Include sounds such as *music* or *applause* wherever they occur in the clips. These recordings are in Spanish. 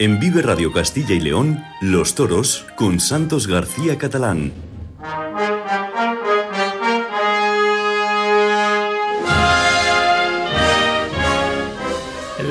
En Vive Radio Castilla y León, Los Toros con Santos García Catalán.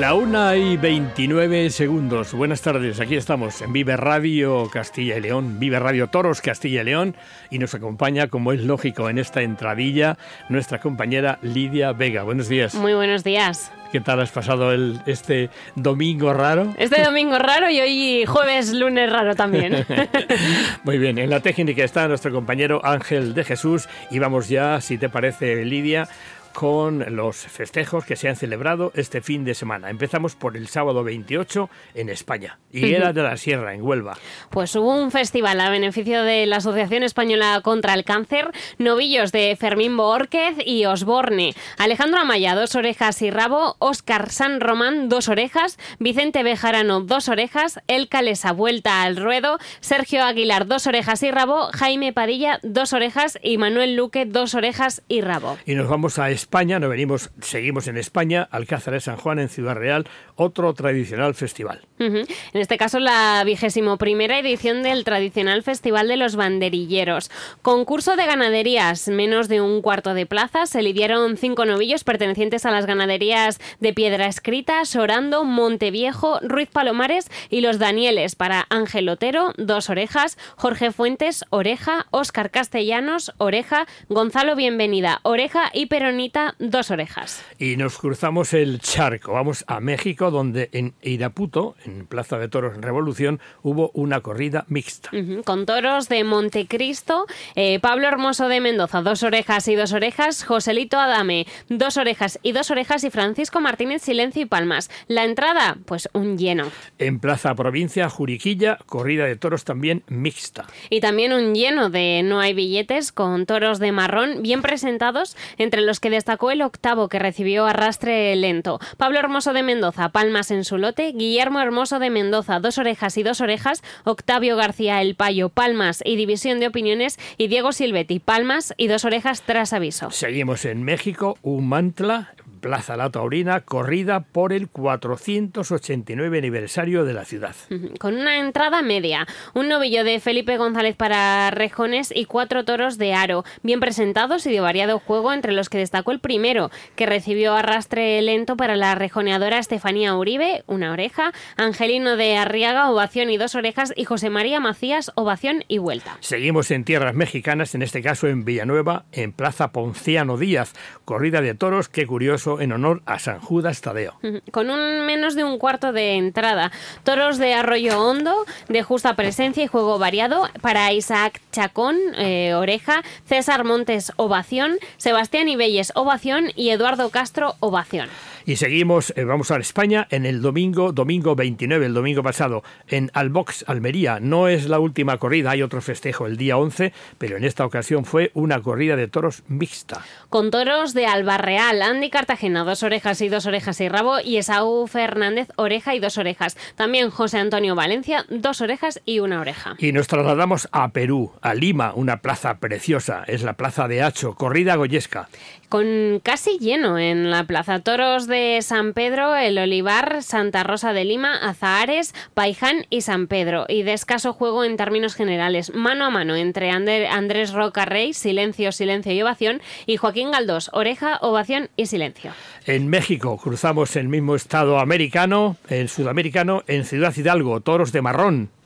La una y 29 segundos. Buenas tardes, aquí estamos en Vive Radio Castilla y León, Vive Radio Toros Castilla y León, y nos acompaña, como es lógico en esta entradilla, nuestra compañera Lidia Vega. Buenos días. Muy buenos días. ¿Qué tal has pasado el, este domingo raro? Este domingo raro y hoy jueves, lunes raro también. *laughs* Muy bien, en la técnica está nuestro compañero Ángel de Jesús y vamos ya, si te parece, Lidia, con los festejos que se han celebrado este fin de semana. Empezamos por el sábado 28 en España, y era de la Sierra, en Huelva. Pues hubo un festival a beneficio de la Asociación Española contra el Cáncer, novillos de Fermín Borquez y Osborne, Alejandro Amaya, dos orejas y rabo, Óscar San Román, dos orejas, Vicente Bejarano, dos orejas, El Calesa, vuelta al ruedo, Sergio Aguilar, dos orejas y rabo, Jaime Padilla, dos orejas y Manuel Luque, dos orejas y rabo. Y nos vamos a España, no venimos, seguimos en España, Alcázar de San Juan en Ciudad Real, otro tradicional festival. En este caso, la vigésimo primera edición del tradicional Festival de los Banderilleros. Concurso de ganaderías, menos de un cuarto de plaza. Se lidiaron cinco novillos pertenecientes a las ganaderías de Piedra Escrita, Sorando, Monteviejo, Ruiz Palomares y los Danieles para Ángel Otero, dos orejas, Jorge Fuentes, oreja, Óscar Castellanos, oreja, Gonzalo Bienvenida, oreja y Peronita, dos orejas. Y nos cruzamos el charco, vamos a México, donde en Iraputo, en Plaza de Toros Revolución, hubo una corrida mixta. Con toros de Montecristo, eh, Pablo Hermoso de Mendoza, dos orejas y dos orejas, Joselito Adame, dos orejas y dos orejas, y Francisco Martínez, silencio y palmas. La entrada, pues un lleno. En Plaza Provincia, Juriquilla, corrida de toros también mixta. Y también un lleno de no hay billetes con toros de marrón bien presentados, entre los que destacó el octavo que recibió arrastre lento. Pablo Hermoso de Mendoza, palmas en su lote, Guillermo Hermoso de Mendoza, dos orejas y dos orejas, Octavio García El Payo, palmas y división de opiniones, y Diego Silvetti, palmas y dos orejas tras aviso. Seguimos en México, Umantla, Plaza La Taurina, corrida por el 489 aniversario de la ciudad. Con una entrada media, un novillo de Felipe González para rejones y cuatro toros de aro, bien presentados y de variado juego, entre los que destacó el primero, que recibió arrastre lento para la rejoneadora Estefanía Uribe, una oreja, Angelino de Arriaga, ovación y dos orejas, y José María Macías, ovación y vuelta. Seguimos en tierras mexicanas, en este caso en Villanueva, en Plaza Ponciano Díaz, corrida de toros, qué curioso, en honor a San Judas Tadeo. Con un menos de un cuarto de entrada. Toros de arroyo hondo, de justa presencia y juego variado para Isaac Chacón, eh, oreja, César Montes, ovación, Sebastián Ibelles, ovación y Eduardo Castro, ovación. Y seguimos, eh, vamos a España, en el domingo, domingo 29, el domingo pasado, en Albox, Almería. No es la última corrida, hay otro festejo el día 11, pero en esta ocasión fue una corrida de toros mixta. Con toros de Albarreal, Andy Cartagena, dos orejas y dos orejas y rabo, y Esaú Fernández, oreja y dos orejas. También José Antonio Valencia, dos orejas y una oreja. Y nos trasladamos a Perú, a Lima, una plaza preciosa, es la plaza de Hacho, corrida goyesca. Con casi lleno en la plaza. Toros de San Pedro, El Olivar, Santa Rosa de Lima, Azahares, Paiján y San Pedro. Y de escaso juego en términos generales. Mano a mano entre Andrés Roca Rey, silencio, silencio y ovación. Y Joaquín Galdós, oreja, ovación y silencio. En México cruzamos el mismo estado americano, el sudamericano, en Ciudad Hidalgo, toros de marrón.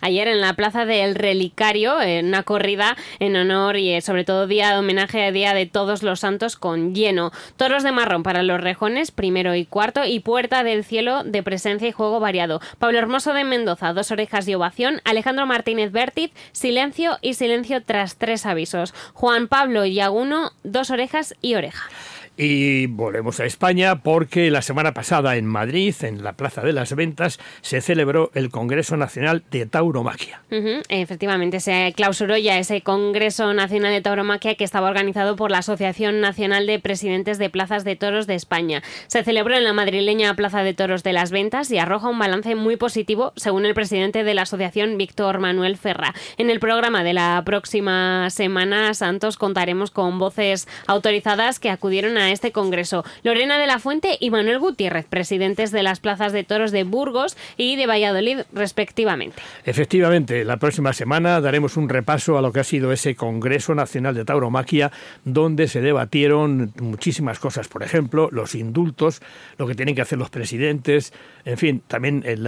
Ayer en la Plaza del Relicario, en una corrida en honor y eh, sobre todo día de homenaje a Día de Todos los Santos con lleno. Toros de marrón para los rejones, primero y cuarto, y Puerta del Cielo de presencia y juego variado. Pablo Hermoso de Mendoza, dos orejas y ovación. Alejandro Martínez Vértiz, silencio y silencio tras tres avisos. Juan Pablo Yaguno, dos orejas y oreja. Y volvemos a España porque la semana pasada en Madrid, en la Plaza de las Ventas, se celebró el Congreso Nacional de Tauromaquia. Efectivamente, se clausuró ya ese Congreso Nacional de Tauromaquia que estaba organizado por la Asociación Nacional de Presidentes de Plazas de Toros de España. Se celebró en la madrileña Plaza de Toros de las Ventas y arroja un balance muy positivo, según el presidente de la asociación, Víctor Manuel Ferra. En el programa de la próxima semana, Santos, contaremos con voces autorizadas que acudieron a este congreso. Lorena de la Fuente y Manuel Gutiérrez, presidentes de las plazas de toros de Burgos y de Valladolid, respectivamente. Efectivamente, la próxima semana daremos un repaso a lo que ha sido ese Congreso Nacional de Tauromaquia, donde se debatieron muchísimas cosas. Por ejemplo, los indultos, lo que tienen que hacer los presidentes, en fin, también el,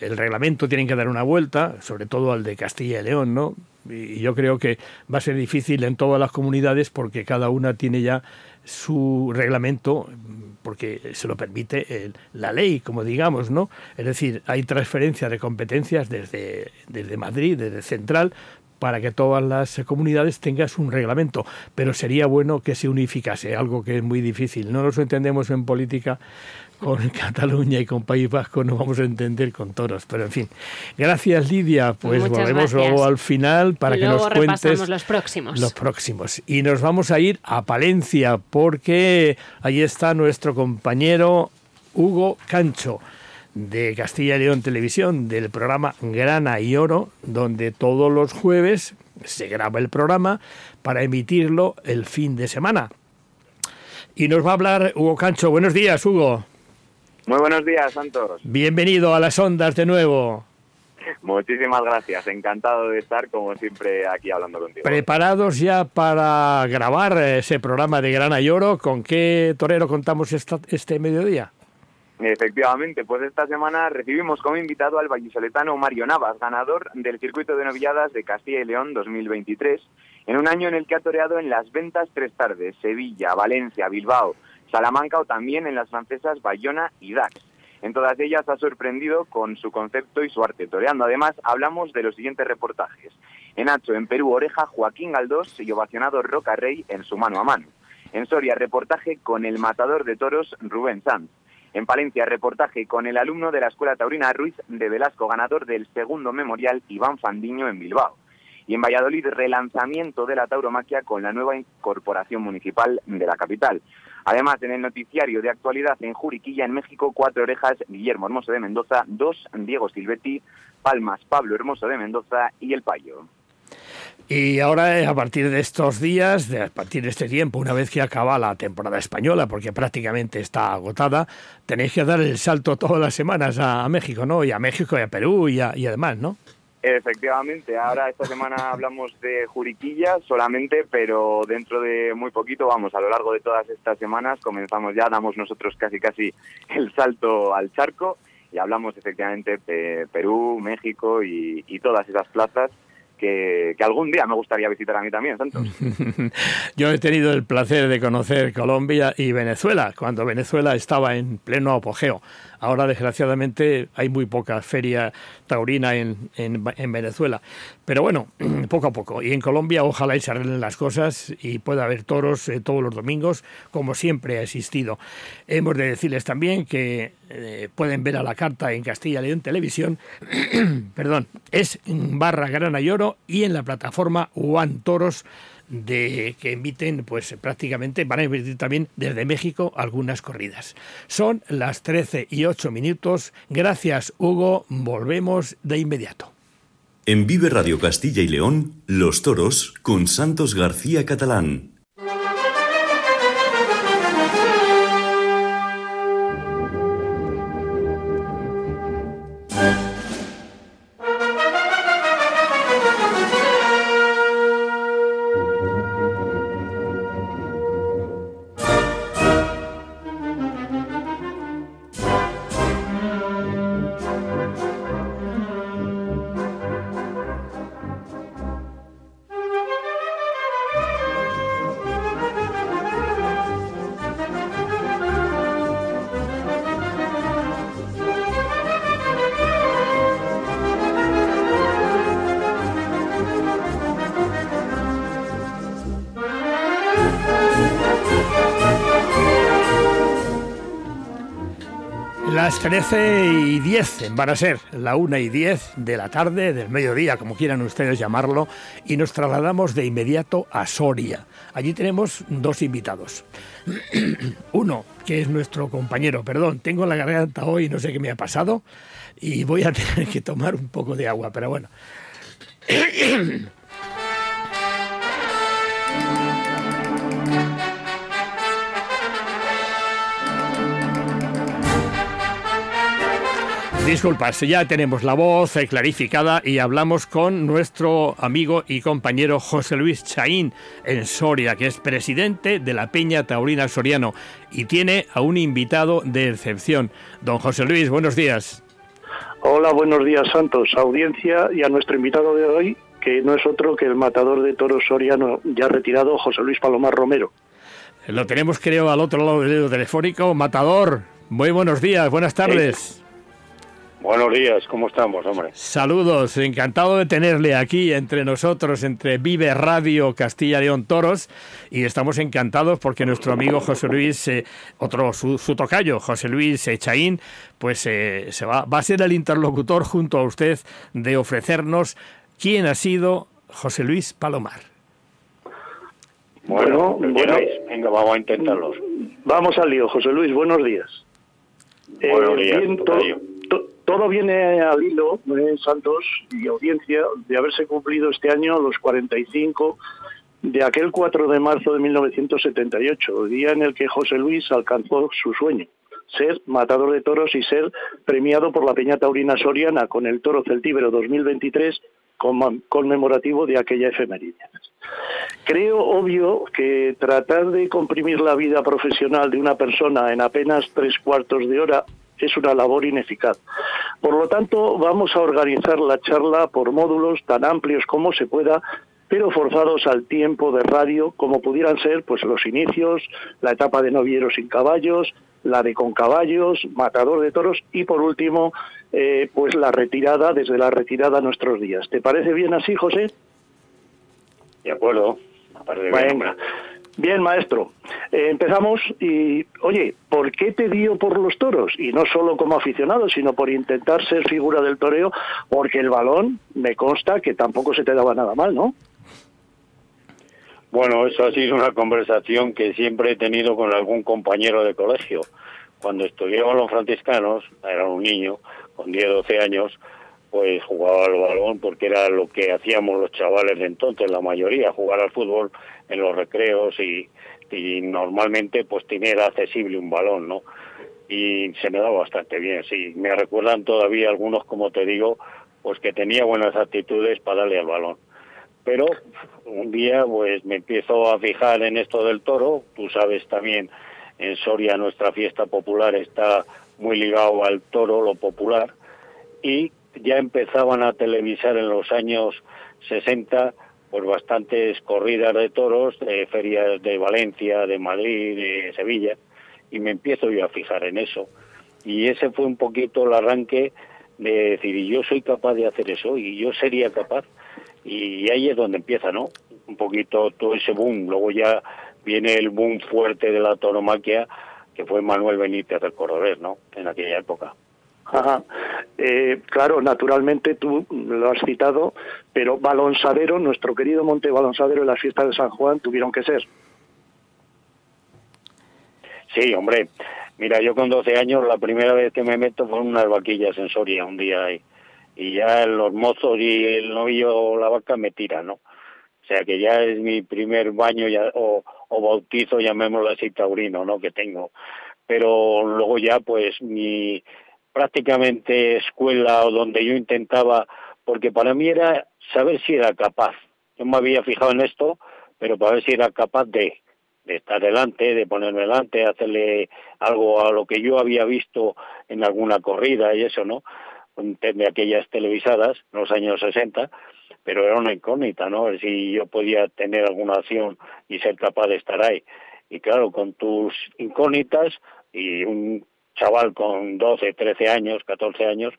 el reglamento tienen que dar una vuelta, sobre todo al de Castilla y León, ¿no? Y yo creo que va a ser difícil en todas las comunidades porque cada una tiene ya su reglamento porque se lo permite la ley, como digamos, ¿no? Es decir, hay transferencia de competencias desde, desde Madrid, desde Central, para que todas las comunidades tengan un reglamento, pero sería bueno que se unificase, algo que es muy difícil. No nos entendemos en política con *laughs* Cataluña y con País Vasco no vamos a entender con toros, pero en fin. Gracias Lidia, pues volvemos luego al final para que nos cuentes los próximos. Los próximos. Y nos vamos a ir a Palencia porque ahí está nuestro compañero Hugo Cancho de Castilla y León Televisión del programa Grana y Oro, donde todos los jueves se graba el programa para emitirlo el fin de semana. Y nos va a hablar Hugo Cancho. Buenos días, Hugo. Muy buenos días, Santos. Bienvenido a las ondas de nuevo. Muchísimas gracias, encantado de estar como siempre aquí hablando contigo. ¿Preparados ya para grabar ese programa de Grana y Oro? ¿Con qué torero contamos este mediodía? Efectivamente, pues esta semana recibimos como invitado al vallisoletano Mario Navas, ganador del circuito de novilladas de Castilla y León 2023, en un año en el que ha toreado en las ventas tres tardes, Sevilla, Valencia, Bilbao, Salamanca o también en las francesas Bayona y Dax. En todas ellas ha sorprendido con su concepto y su arte toreando. Además, hablamos de los siguientes reportajes. En Hacho, en Perú, Oreja, Joaquín Galdós y ovacionado Roca Rey en su mano a mano. En Soria, reportaje con el matador de toros Rubén Sanz. En Palencia, reportaje con el alumno de la Escuela Taurina Ruiz de Velasco, ganador del segundo memorial Iván Fandiño en Bilbao. Y en Valladolid, relanzamiento de la tauromaquia con la nueva incorporación municipal de la capital. Además, en el noticiario de actualidad en Juriquilla, en México, cuatro orejas, Guillermo Hermoso de Mendoza, dos, Diego Silvetti, Palmas, Pablo Hermoso de Mendoza y El Payo. Y ahora, eh, a partir de estos días, de, a partir de este tiempo, una vez que acaba la temporada española, porque prácticamente está agotada, tenéis que dar el salto todas las semanas a, México, ¿no? Y a México y a Perú y, y además, ¿no? Efectivamente, ahora esta semana hablamos de Juriquilla solamente, pero dentro de muy poquito, vamos, a lo largo de todas estas semanas comenzamos ya, damos nosotros casi casi el salto al charco y hablamos efectivamente de Perú, México y, y todas esas plazas que, algún día me gustaría visitar a mí también, Santos. *laughs* Yo he tenido el placer de conocer Colombia y Venezuela, cuando Venezuela estaba en pleno apogeo. Ahora, desgraciadamente, hay muy poca feria taurina en, en, Venezuela. Pero bueno, *clears throat* poco a poco. Y en Colombia, ojalá y se arreglen las cosas y pueda haber toros eh, todos los domingos, como siempre ha existido. Hemos de decirles también que eh, pueden ver a la carta en Castilla León Televisión, *clears throat* perdón, es barra Grana y Oro y en la plataforma One Toros de que emiten, pues prácticamente van a emitir también desde México algunas corridas. Son las 13 y 8 minutos. Gracias, Hugo. Volvemos de inmediato. En Vive Radio Castilla y León, Los Toros con Santos García Catalán. Las 13 y 10 van a ser la 1 y 10 de la tarde, del mediodía, como quieran ustedes llamarlo, y nos trasladamos de inmediato a Soria. Allí tenemos dos invitados. *clears throat* Uno, que es nuestro compañero, perdón, tengo la garganta hoy, no sé qué me ha pasado, y voy a *laughs* tener que tomar un poco de agua, pero bueno. *clears throat* Disculpas, ya tenemos la voz eh, clarificada y hablamos con nuestro amigo y compañero José Luis Chaín en Soria, que es presidente de la Peña Taurina Soriano y tiene a un invitado de excepción. Don José Luis, buenos días. Hola, buenos días Santos, audiencia y a nuestro invitado de hoy, que no es otro que el matador de toros soriano ya retirado, José Luis Palomar Romero. Lo tenemos creo al otro lado del telefónico. Matador, muy buenos días, buenas tardes. Buenos días, ¿cómo estamos, hombre? Saludos, encantado de tenerle aquí entre nosotros, entre Vive Radio Castilla León Toros, y estamos encantados porque nuestro amigo José Luis, eh, otro su, tocayo, José Luis Echaín, pues eh, se va, va a ser el interlocutor junto a usted de ofrecernos quién ha sido José Luis Palomar. Bueno, bueno, venga, vamos a intentarlo. Vamos al lío, José Luis, buenos días. Buenos días, eh, todo viene al hilo, ¿eh, Santos y audiencia, de haberse cumplido este año los 45 de aquel 4 de marzo de 1978, día en el que José Luis alcanzó su sueño, ser matador de toros y ser premiado por la Peña Taurina Soriana con el Toro Celtíbero 2023 conmemorativo de aquella efeméride. Creo obvio que tratar de comprimir la vida profesional de una persona en apenas tres cuartos de hora es una labor ineficaz. Por lo tanto, vamos a organizar la charla por módulos tan amplios como se pueda pero forzados al tiempo de radio, como pudieran ser pues los inicios, la etapa de novieros sin caballos, la de con caballos, matador de toros y por último eh, pues la retirada desde la retirada a nuestros días. ¿Te parece bien así, José? De acuerdo. Bien. Bien, maestro. Eh, empezamos y, oye, ¿por qué te dio por los toros? Y no solo como aficionado, sino por intentar ser figura del toreo, porque el balón me consta que tampoco se te daba nada mal, ¿no? Bueno, eso ha sido una conversación que siempre he tenido con algún compañero de colegio. Cuando estudiaba los franciscanos, era un niño, con 10, 12 años, pues jugaba al balón porque era lo que hacíamos los chavales de entonces, la mayoría, jugar al fútbol en los recreos y, normalmente pues tener accesible un balón, ¿no? Y se me daba bastante bien, sí. Me recuerdan todavía algunos, como te digo, pues que tenía buenas actitudes para darle al balón. Pero un día pues me empiezo a fijar en esto del toro, tú sabes también en Soria nuestra fiesta popular está muy ligado al toro, lo popular, y ya empezaban a televisar en los años 60 pues bastantes corridas de toros, de ferias de Valencia, de Madrid, de Sevilla, y me empiezo yo a fijar en eso. Y ese fue un poquito el arranque de decir, y yo soy capaz de hacer eso, y yo sería capaz. Y ahí es donde empieza, ¿no? Un poquito todo ese boom. Luego ya viene el boom fuerte de la toromaquia, que fue Manuel Benítez del Cordobés, ¿no? En aquella época. Ajá. Eh, claro, naturalmente tú lo has citado, pero Balonsadero, nuestro querido Monte Balonsadero en las fiestas de San Juan tuvieron que ser. Sí, hombre. Mira, yo con 12 años la primera vez que me meto fue en unas vaquillas en Soria un día ahí. Y ya los mozos y el novillo o la vaca me tiran, ¿no? O sea que ya es mi primer baño ya, o, o bautizo, llamémoslo así, taurino, ¿no? Que tengo. Pero luego ya, pues, mi, prácticamente escuela o donde yo intentaba, porque para mí era saber si era capaz. Yo me había fijado en esto, pero para ver si era capaz de, de estar delante, de ponerme delante, hacerle algo a lo que yo había visto en alguna corrida y eso, ¿no? De aquellas televisadas, en los años 60, pero era una incógnita, ¿no? ver si yo podía tener alguna acción y ser capaz de estar ahí. Y claro, con tus incógnitas y un chaval con 12, 13 años, 14 años,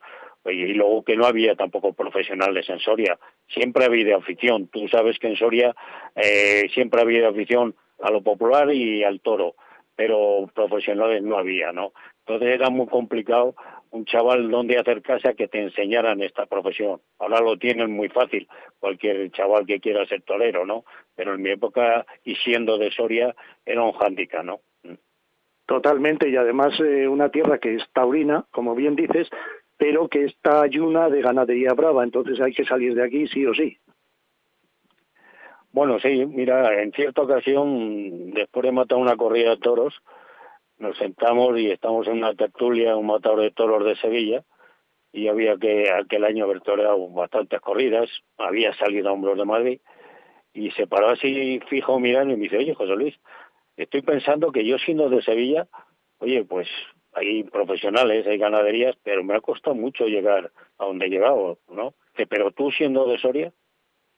y luego que no había tampoco profesionales en Soria. Siempre ha habido afición. Tú sabes que en Soria eh, siempre ha habido afición a lo popular y al toro, pero profesionales no había, ¿no? Entonces era muy complicado un chaval donde acercarse a que te enseñaran esta profesión. Ahora lo tienen muy fácil, cualquier chaval que quiera ser torero, ¿no? Pero en mi época, y siendo de Soria, era un hándicap, ¿no? Totalmente, y además eh, una tierra que es taurina, como bien dices, pero que está ayuna de ganadería brava, entonces hay que salir de aquí sí o sí. Bueno, sí, mira, en cierta ocasión, después de matar una corrida de toros, nos sentamos y estamos en una tertulia, un matador de toros de Sevilla, y había que aquel año haber toreado bastantes corridas, había salido a hombros de Madrid, y se paró así fijo mirando y me dice, oye, José Luis, estoy pensando que yo siendo de Sevilla, oye, pues hay profesionales, hay ganaderías, pero me ha costado mucho llegar a donde he llegado, ¿no? pero tú siendo de Soria,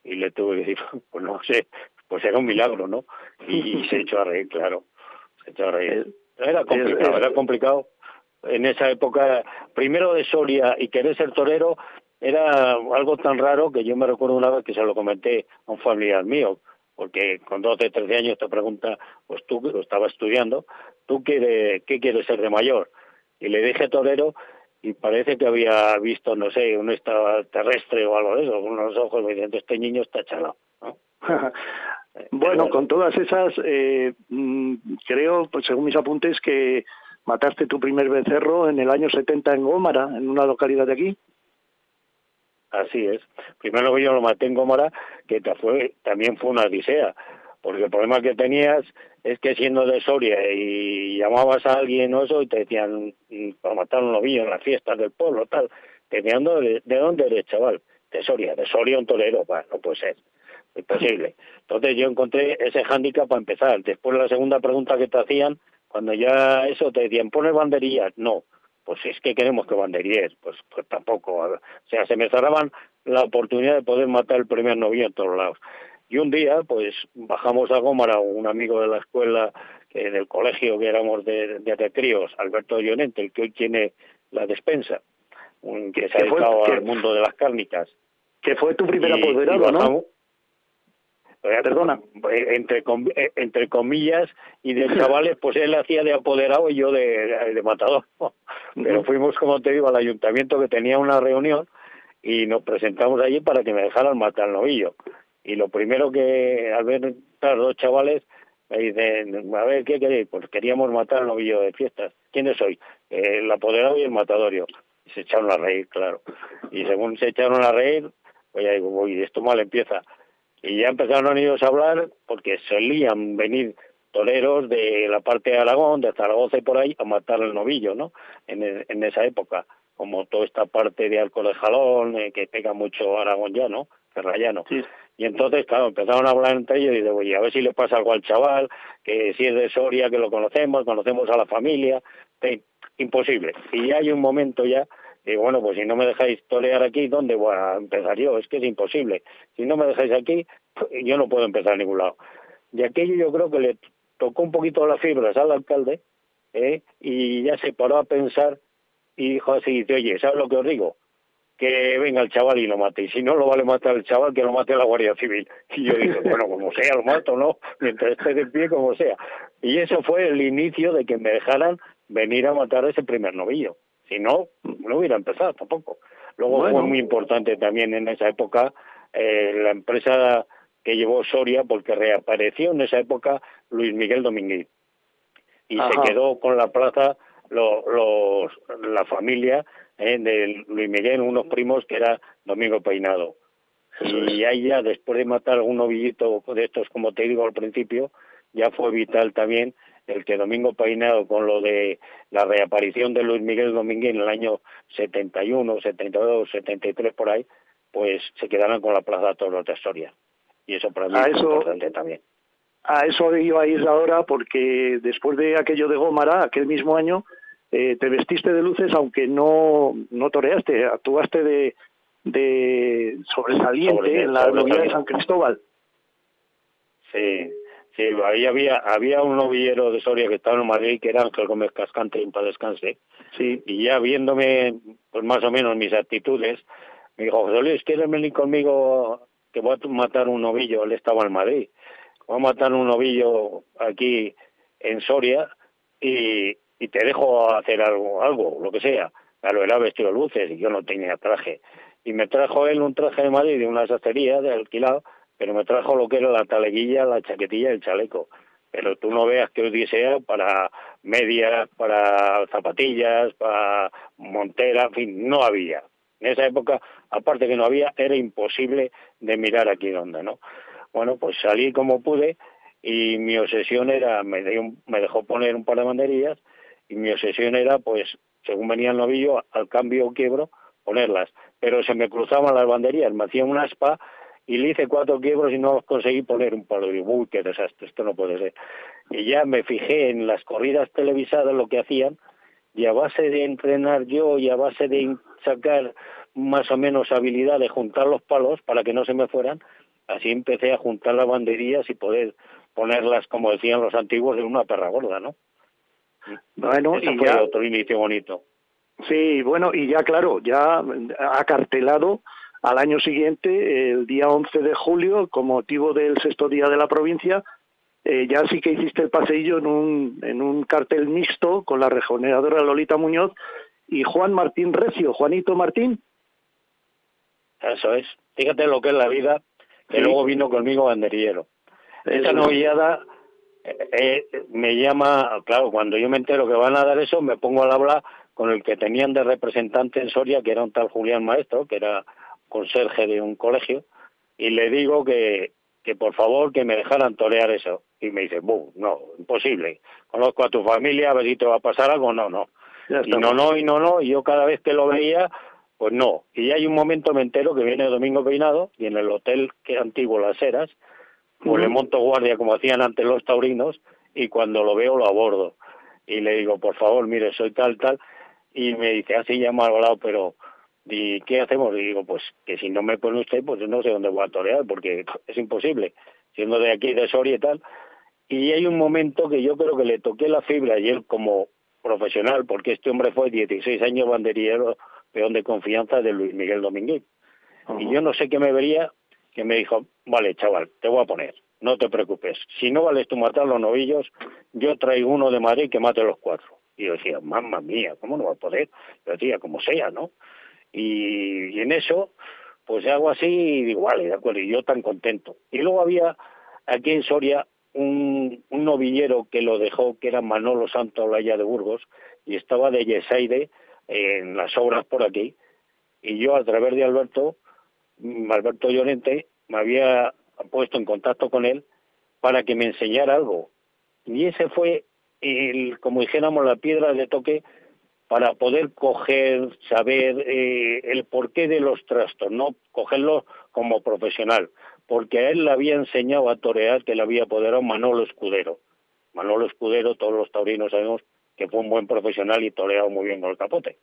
y le tuve que decir, *laughs* pues no sé, pues era un milagro, ¿no? Y, *laughs* se echó a reír, claro, se echó a reír. Era complicado, era complicado. En esa época, primero de Soria y querer ser torero, era algo tan raro que yo me recuerdo una vez que se lo comenté a un familiar mío, porque con 12, 13 años te pregunta, pues tú lo estaba estudiando, ¿tú qué, qué quieres ser de mayor? Y le dije torero y parece que había visto, no sé, un extraterrestre o algo de eso, con unos ojos me dicen, este niño está chalado. *laughs* bueno, con todas esas, eh, mm, creo, pues según mis apuntes, que mataste tu primer becerro en el año 70 en Gómara, en una localidad de aquí. Así es. Primero yo lo maté en Gómara, que fue, también fue una odisea, porque el problema que tenías es que siendo de Soria y llamabas a alguien o eso y te decían mm, para matar un novillo en las fiestas del pueblo, tal, tenían de, de dónde eres, chaval, de Soria, de Soria un torero, pues no puede ser, imposible. Entonces yo encontré ese hándicap para empezar. Después la segunda pregunta que te hacían, cuando ya eso te decían, pone banderillas, no, pues es que queremos que banderíes, pues, pues tampoco. O sea, se me cerraban la oportunidad de poder matar el primer novillo en todos lados. Y un día, pues bajamos a Gómara, un amigo de la escuela, del colegio que éramos de, de, críos, Alberto Llorente, el que hoy tiene la despensa, que se ha dedicado al mundo de las cárnicas. Que fue tu primer apoderado, ¿no? Perdona, entre, eh, entre comillas, y de chavales, pues él hacía de apoderado y yo de, de matador. *laughs* Pero fuimos, como te digo, al ayuntamiento que tenía una reunión y nos presentamos allí para que me dejaran matar al novillo. Y lo primero que, al ver dos chavales, me dicen, a ver, ¿qué queréis? Pues queríamos matar al novillo de fiestas. ¿Quiénes soy? El apoderado y el matadorio. Y se echaron a reír, claro. Y según se echaron a reír, pues ya digo, uy, esto mal empieza. Y ya empezaron ellos a hablar porque solían venir toreros de la parte de Aragón, de Zaragoza y por ahí, a matar al novillo, ¿no? En, en esa época, como toda esta parte de Alcohol de Jalón, eh, que pega mucho Aragón ya, ¿no? Ferrayano. Sí. Y entonces, claro, empezaron a hablar entre ellos y digo, oye, a ver si le pasa algo al chaval, que si es de Soria, que lo conocemos, conocemos a la familia, imposible. Y ya hay un momento ya, y bueno, pues si no me dejáis torear aquí, ¿dónde voy a empezar yo? Es que es imposible. Si no me dejáis aquí, yo no puedo empezar a ningún lado. Y aquello yo creo que le tocó un poquito las fibras al alcalde, ¿eh? y ya se paró a pensar y dijo así, dice, oye, ¿sabes lo que os digo? que venga el chaval y lo mate. Y si no lo vale matar el chaval, que lo mate la Guardia Civil. Y yo digo, *laughs* bueno, como sea, lo mato, ¿no? Mientras esté de pie, como sea. Y eso fue el inicio de que me dejaran venir a matar a ese primer novillo. Si no, no hubiera empezado tampoco. Luego fue muy importante también en esa época eh, la empresa que llevó Soria, porque reapareció en esa época Luis Miguel Domínguez. Y se quedó con la plaza los, la familia ¿eh? de Luis Miguel, unos primos que era Domingo Peinado. y ahí ya, después de matar algún novillito de estos, como te digo al principio, ya fue vital también el que Domingo Peinado, con lo de la reaparición de Luis Miguel Domínguez en el año 71, 72, 73 por ahí, pues se quedaron con la Plaza Toros de. Y eso para mí es importante también. A eso iba a ir ahora porque después de aquello de Gómara, aquel mismo año, eh, te vestiste de luces aunque no, no toreaste, actuaste de, de sobresaliente en la novilla de San Cristóbal. Sí, sí, ahí había, había un novillero de Soria que estaba en Madrid, que era Ángel Gómez Cascante, en paz descanse, sí, y ya viéndome pues más o menos mis actitudes, me dijo, José Luis, ¿quieres venir conmigo que voy a matar un novillo? Él estaba en Madrid. Voy a matar un novillo aquí en Soria y, y te dejo hacer algo, algo, lo que sea. Claro, era vestido de luces y yo no tenía traje. Y me trajo él un traje de Madrid de una sacería de alquilado, pero me trajo lo que era la taleguilla, la chaquetilla y el chaleco. Pero tú no veas que odisea para medias, para zapatillas, para montera, en fin, no había. En esa época, aparte que no había, era imposible de mirar aquí donde, ¿no? Bueno, pues salí como pude y mi obsesión era, me, me dejó poner un par de banderillas y mi obsesión era, pues, según venía el novillo, al cambio quiebro, ponerlas, pero se me cruzaban las banderías, me hacía una aspa y le hice cuatro quiebros y no conseguí poner un palo. Y uy, qué desastre, esto no puede ser. Y ya me fijé en las corridas televisadas lo que hacían, y a base de entrenar yo y a base de sacar más o menos habilidad de juntar los palos para que no se me fueran, así empecé a juntar las banderillas y poder ponerlas, como decían los antiguos, en una perra gorda, ¿no? Bueno, y fue otro inicio bonito. Sí, bueno, y ya claro, ya acartelado al año siguiente, el día 11 de julio, con motivo del sexto día de la provincia, eh, ya sí que hiciste el paseillo en un, en un cartel mixto con la regeneradora Lolita Muñoz y Juan Martín Recio. Juanito Martín. Eso es. Fíjate lo que es la vida, que luego vino conmigo banderillero. Esa novillada eh, eh, me llama, claro, cuando yo me entero que van a dar eso, me pongo al habla con el que tenían de representante en Soria, que era un tal Julián Maestro, que era conserje de un colegio, y le digo que, que por favor que me dejaran torear eso. Y me dice, no, imposible. Conozco a tu familia, a ver si te va a pasar algo. No, no. Y no, no, y no, no. Y yo cada vez que lo veía, pues no. Y hay un momento me entero que viene Domingo Peinado y en el hotel que antiguo Las Heras, pues le monto guardia como hacían antes los taurinos y cuando lo veo lo abordo. Y le digo, por favor, mire, soy tal, tal. Y me dice, así ya mal hablado, pero ¿y qué hacemos? Y digo, pues que si no me pone usted, pues no sé dónde voy a torear, porque es imposible, siendo de aquí, de Soria y tal. Y hay un momento que yo creo que le toqué la fibra y él como profesional, porque este hombre fue 16 años banderillero, peón de confianza de Luis Miguel Domínguez. Y yo no sé qué me vería, que me dijo, vale, chaval, te voy a poner, no te preocupes. Si no vales tú matar los novillos, yo traigo uno de Madrid que mate los cuatro. Y yo decía, mamma mía, ¿cómo no va a poder? Yo decía, como sea, ¿no? Y, en eso, pues hago así y digo, vale, de acuerdo, y yo tan contento. Y luego había aquí en Soria un, un novillero que lo dejó, que era Manolo Santo Olaya de Burgos, y estaba de Yesaide en las obras por aquí. Y yo, a través de Alberto, mm, Alberto Llorente, me había puesto en contacto con él para que me enseñara algo. Y ese fue, el, como dijéramos, la piedra de toque para poder coger, saber eh, el porqué de los trastos, no cogerlo como profesional, porque a él le había enseñado a torear que le había apoderado Manolo Escudero. Manolo Escudero, todos los taurinos sabemos que fue un buen profesional y toreado muy bien con el capote.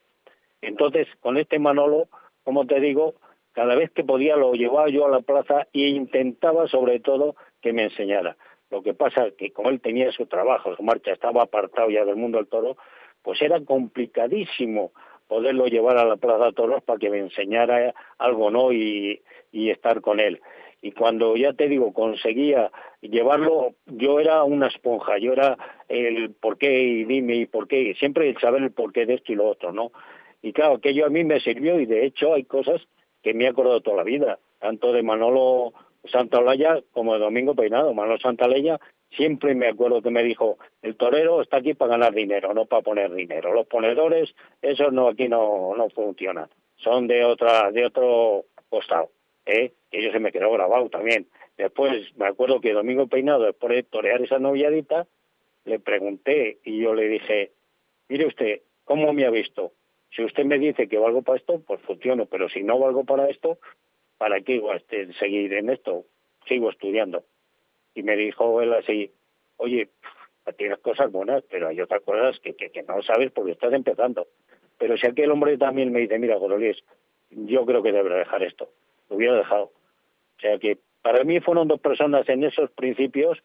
Entonces, con este Manolo, como te digo, cada vez que podía lo llevaba yo a la plaza e intentaba sobre todo que me enseñara. Lo que pasa es que como él tenía su trabajo, su marcha, estaba apartado ya del mundo del toro, pues era complicadísimo poderlo llevar a la Plaza de Toros para que me enseñara algo, ¿no? Y, y estar con él. Y cuando ya te digo, conseguía llevarlo, yo era una esponja, yo era el por qué y dime y por qué, siempre saber el porqué de esto y lo otro, ¿no? Y claro, aquello a mí me sirvió y de hecho hay cosas que me he acordado toda la vida, tanto de Manolo Santaolalla como de Domingo Peinado. Manolo Santaleya siempre me acuerdo que me dijo, el torero está aquí para ganar dinero, no para poner dinero. Los ponedores, esos no aquí no, no funcionan, son de otra de otro costado. ¿eh? Eso se me quedó grabado también. Después me acuerdo que Domingo Peinado, después de torear esa noviadita, le pregunté y yo le dije, mire usted, ¿cómo me ha visto? Si usted me dice que valgo para esto, pues funciono, pero si no valgo para esto, ¿para qué igual este, seguir en esto? Sigo estudiando. Y me dijo él así, oye, tienes cosas buenas, pero hay otras cosas que, que, no sabes porque estás empezando. Pero si aquel hombre también me dice, mira, Gorolís, yo creo que debería dejar esto, lo hubiera dejado. O sea que para mí fueron dos personas en esos principios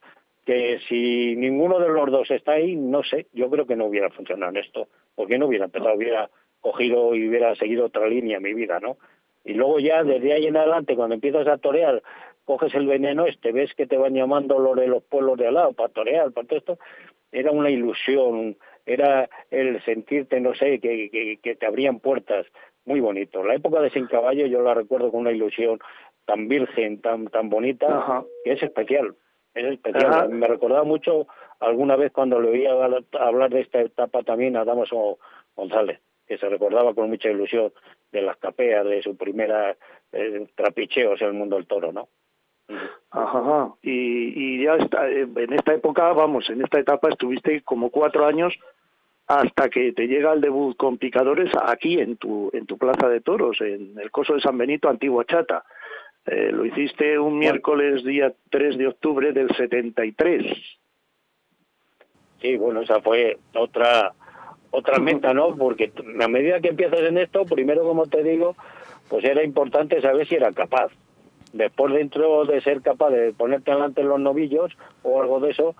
que si ninguno de los dos está ahí, no sé, yo creo que no hubiera funcionado en esto, porque no hubiera empezado, hubiera cogido y hubiera seguido otra línea en mi vida, ¿no? Y luego ya desde ahí en adelante, cuando empiezas a torear, coges el veneno este, ves que te van llamando los de los pueblos de al lado para torear, para todo esto, era una ilusión, era el sentirte, no sé, que, que, te abrían puertas, muy bonito. La época de Sin Caballo yo la recuerdo con una ilusión tan virgen, tan tan bonita, que es especial, es especial. Me recordaba mucho alguna vez cuando le oía hablar de esta etapa también a Damaso González, que se recordaba con mucha ilusión de las capeas, de su primera eh, trapicheos en el mundo del toro, ¿no? Ajá, Y, y ya está, eh, en esta época, vamos, en esta etapa estuviste como cuatro años hasta que te llega el debut con picadores aquí en tu, en tu plaza de toros, en el coso de San Benito, Antigua Chata. Eh, lo hiciste un miércoles día 3 de octubre del 73. Sí, bueno, esa fue otra otra meta, ¿no? Porque a medida que empiezas en esto, primero, como te digo, pues era importante saber si era capaz. Después, dentro de ser capaz de ponerte delante los novillos o algo de eso,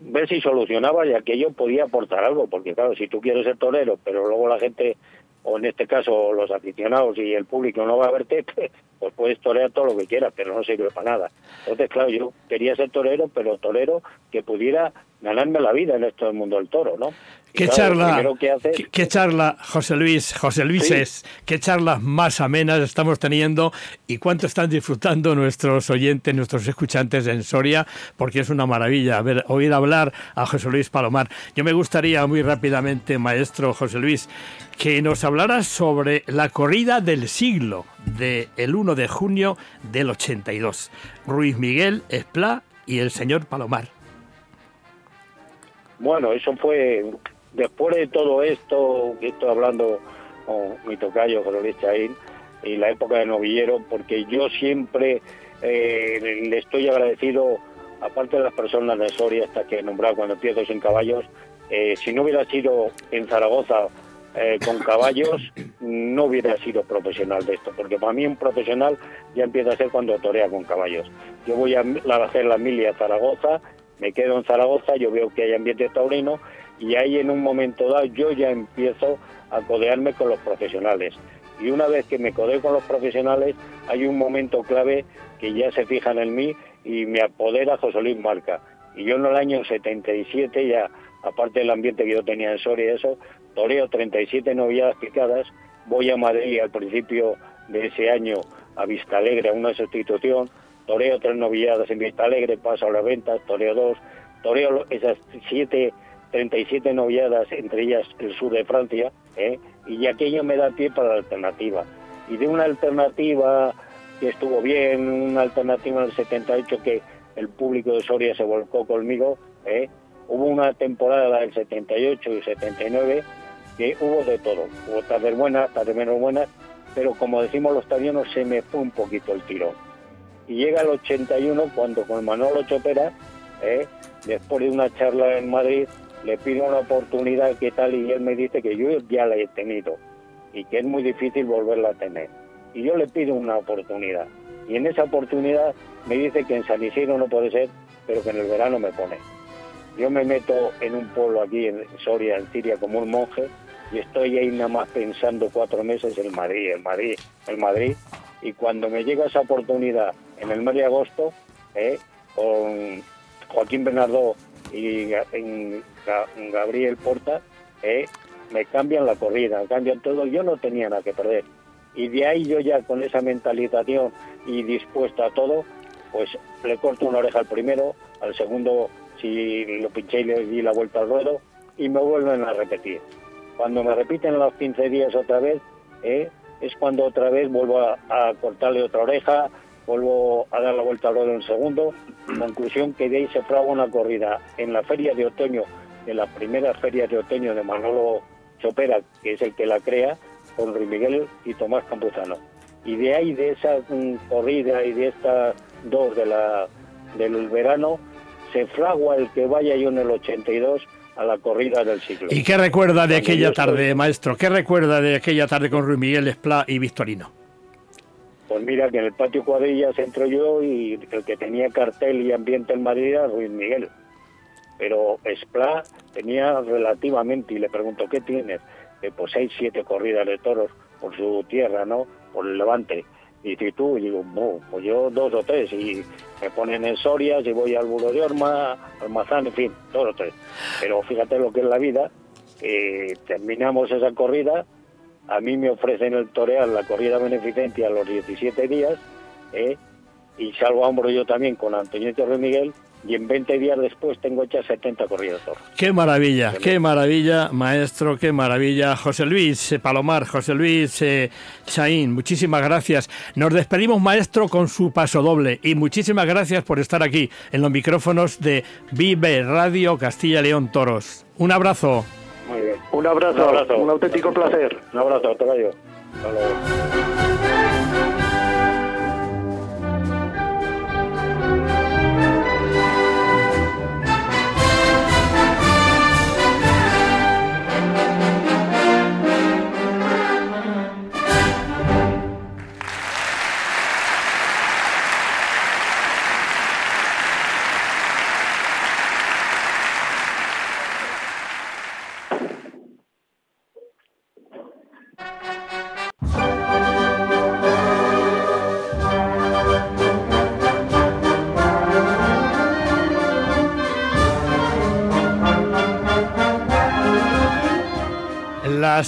ver si solucionaba y aquello podía aportar algo, porque claro, si tú quieres ser torero, pero luego la gente, o en este caso los aficionados y el público no va a verte, *laughs* pues puedes torear todo lo que quieras, pero no sirve para nada. Entonces, claro, yo quería ser torero, pero torero que pudiera ganarme la vida en esto del mundo del toro, ¿no? ¿Qué charla, ¿qué, charla, José Luis, José Luis es, qué charlas más amenas estamos teniendo y cuánto están disfrutando nuestros oyentes, nuestros escuchantes en Soria, porque es una maravilla ver, oír hablar a José Luis Palomar. Yo me gustaría muy rápidamente, maestro José Luis, que nos hablara sobre la corrida del siglo del el 1 de junio del 82. Ruiz Miguel, Esplá y el señor Palomar. Bueno, eso fue después de todo esto que estoy hablando con mi tocayo José Luis Chaín y la época de novillero, porque yo siempre eh, le estoy agradecido, aparte de las personas de Soria, hasta que he nombrado cuando empiezo sin caballos, eh, si no hubiera sido en Zaragoza eh, con caballos, *coughs* no hubiera sido profesional de esto, porque para mí un profesional ya empieza a ser cuando torea con caballos. Yo voy a hacer la milia a Zaragoza, me quedo en Zaragoza, yo veo que hay ambiente taurino y ahí en un momento dado yo ya empiezo a codearme con los profesionales. Y una vez que me codeo con los profesionales, hay un momento clave que ya se fijan en mí y me apodera José Luis Marca. Y yo en el año 77 ya, aparte del ambiente que yo tenía en Soria y eso, toreo 37 novilladas picadas, voy a Madrid al principio de ese año a Vista Alegre a una sustitución, toreo tres novilladas en Vista Alegre, paso a las ventas, toreo dos, toreo esas siete 37 noviadas, entre ellas el sur de Francia, ¿eh? y aquello me da pie para la alternativa. Y de una alternativa que estuvo bien, una alternativa en el 78 que el público de Soria se volcó conmigo, ¿eh? hubo una temporada del 78 y 79 que hubo de todo, hubo tardes buenas, tardes menos buenas, pero como decimos los tarianos, se me fue un poquito el tiro. Y llega el 81 cuando con Manolo Chopera, ¿eh? después de una charla en Madrid, le pido una oportunidad, ¿qué tal? Y él me dice que yo ya la he tenido y que es muy difícil volverla a tener. Y yo le pido una oportunidad. Y en esa oportunidad me dice que en San Isidro no puede ser, pero que en el verano me pone. Yo me meto en un pueblo aquí en Soria, en Siria, como un monje, y estoy ahí nada más pensando cuatro meses en Madrid, en Madrid, en Madrid. Y cuando me llega esa oportunidad en el mes de agosto, eh, con Joaquín Bernardo y en Gabriel Porta, eh, me cambian la corrida, cambian todo, yo no tenía nada que perder. Y de ahí yo ya con esa mentalización y dispuesta a todo, pues le corto una oreja al primero, al segundo si lo pinché y le di la vuelta al ruedo y me vuelven a repetir. Cuando me repiten los 15 días otra vez, eh, es cuando otra vez vuelvo a, a cortarle otra oreja, vuelvo a dar la vuelta al ruedo en segundo. *clears throat* Conclusión que de ahí se fragua una corrida en la feria de otoño, en la primera feria de otoño de Manolo Chopera, que es el que la crea, con Ruiz Miguel y Tomás Campuzano. Y de ahí, de esa mm, corrida y de estas dos de la, del verano, se fragua el que vaya yo en el 82 a la corrida del siglo. ¿Y qué recuerda de aquella tarde, maestro? ¿Qué recuerda de aquella tarde con Ruiz Miguel Esplá y Victorino? Pues mira que en el patio cuadrillas entro yo y el que tenía cartel y ambiente en Madrid era Ruiz Miguel. Pero Esplá tenía relativamente, y le pregunto, ¿qué tienes? Eh, pues seis, siete corridas de toros por su tierra, ¿no? Por el Levante. Y si tú, y digo, pues yo dos o tres, y me ponen en Soria, y voy al Buro de Orma, Almazán, en fin, dos o tres. Pero fíjate lo que es la vida, terminamos esa corrida, a mí me ofrecen el torear la corrida beneficencia a los 17 días, ¿eh? y salgo a hombro yo también con Antonio Torre Miguel, y en 20 días después tengo hechas 70 corridas Qué maravilla, qué maravilla, maestro, qué maravilla. José Luis eh, Palomar, José Luis eh, Chaín, muchísimas gracias. Nos despedimos, maestro, con su paso doble y muchísimas gracias por estar aquí en los micrófonos de Vive Radio Castilla León Toros. Un abrazo. Un abrazo, un, auténtico placer. Un abrazo, hasta luego. Hasta luego.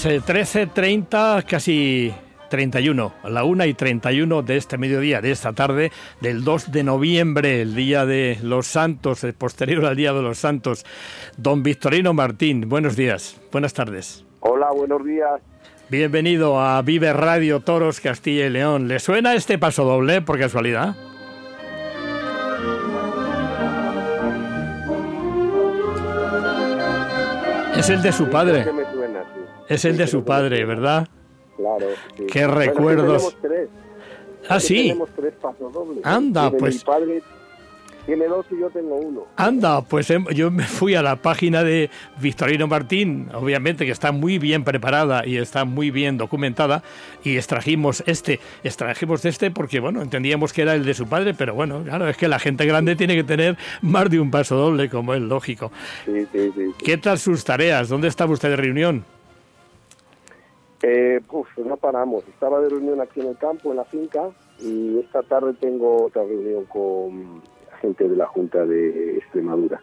Las 13.30, eh, casi 31, a la 1 y 31 de este mediodía, de esta tarde, del 2 de noviembre, el Día de los Santos, el posterior al Día de los Santos. Don Victorino Martín, buenos días, buenas tardes. Hola, buenos días. Bienvenido a Vive Radio Toros Castilla y León. ¿Le suena este paso doble por casualidad? Es el de su padre. Es el de su padre, ¿verdad? Claro. Sí. Qué recuerdos. tres. Ah, sí. Tenemos tres pasos Anda, pues. Mi padre tiene dos y yo tengo uno. Anda, pues em, yo me fui a la página de Victorino Martín, obviamente que está muy bien preparada y está muy bien documentada, y extrajimos este, extrajimos este porque, bueno, entendíamos que era el de su padre, pero bueno, claro, es que la gente grande tiene que tener más de un paso doble, como es lógico. Sí, sí, sí. ¿Qué tal sus tareas? ¿Dónde estaba usted de reunión? Eh, pues no paramos. Estaba de reunión aquí en el campo, en la finca, y esta tarde tengo otra reunión con gente de la Junta de Extremadura.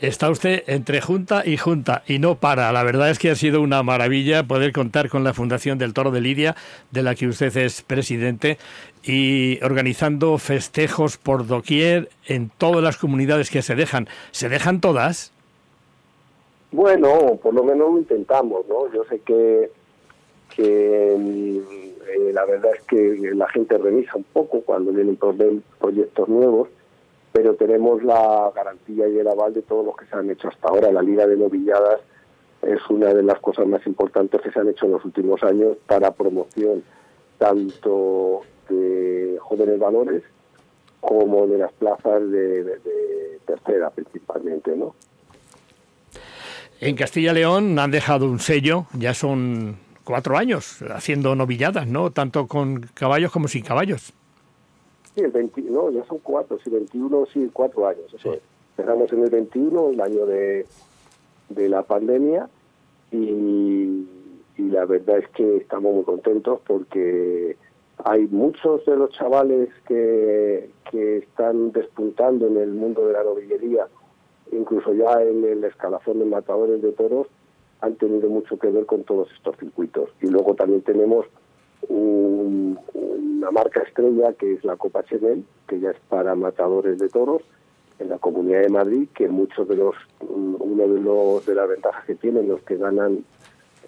Está usted entre junta y junta y no para. La verdad es que ha sido una maravilla poder contar con la Fundación del Toro de Lidia, de la que usted es presidente, y organizando festejos por doquier en todas las comunidades que se dejan. ¿Se dejan todas? Bueno, por lo menos lo intentamos, ¿no? Yo sé que que eh, la verdad es que la gente revisa un poco cuando vienen proyectos nuevos, pero tenemos la garantía y el aval de todos los que se han hecho hasta ahora. La Liga de Novilladas es una de las cosas más importantes que se han hecho en los últimos años para promoción tanto de jóvenes valores como de las plazas de, tercera principalmente, ¿no? En Castilla León han dejado un sello, ya son cuatro años haciendo novilladas, ¿no? Tanto con caballos como sin caballos. Sí, el 20, no, ya son cuatro, sí, 21, sí, cuatro años. Eso sí. Empezamos en el 21, el año de, de la pandemia, y, y la verdad es que estamos muy contentos porque hay muchos de los chavales que, que están despuntando en el mundo de la novillería, incluso ya en el escalafón de matadores de toros, han tenido mucho que ver con todos estos circuitos. Y luego también tenemos un, una marca estrella que es la Copa Chenel, que ya es para matadores de toros en la Comunidad de Madrid, que muchos de los, uno de los de las ventajas que tienen los que ganan,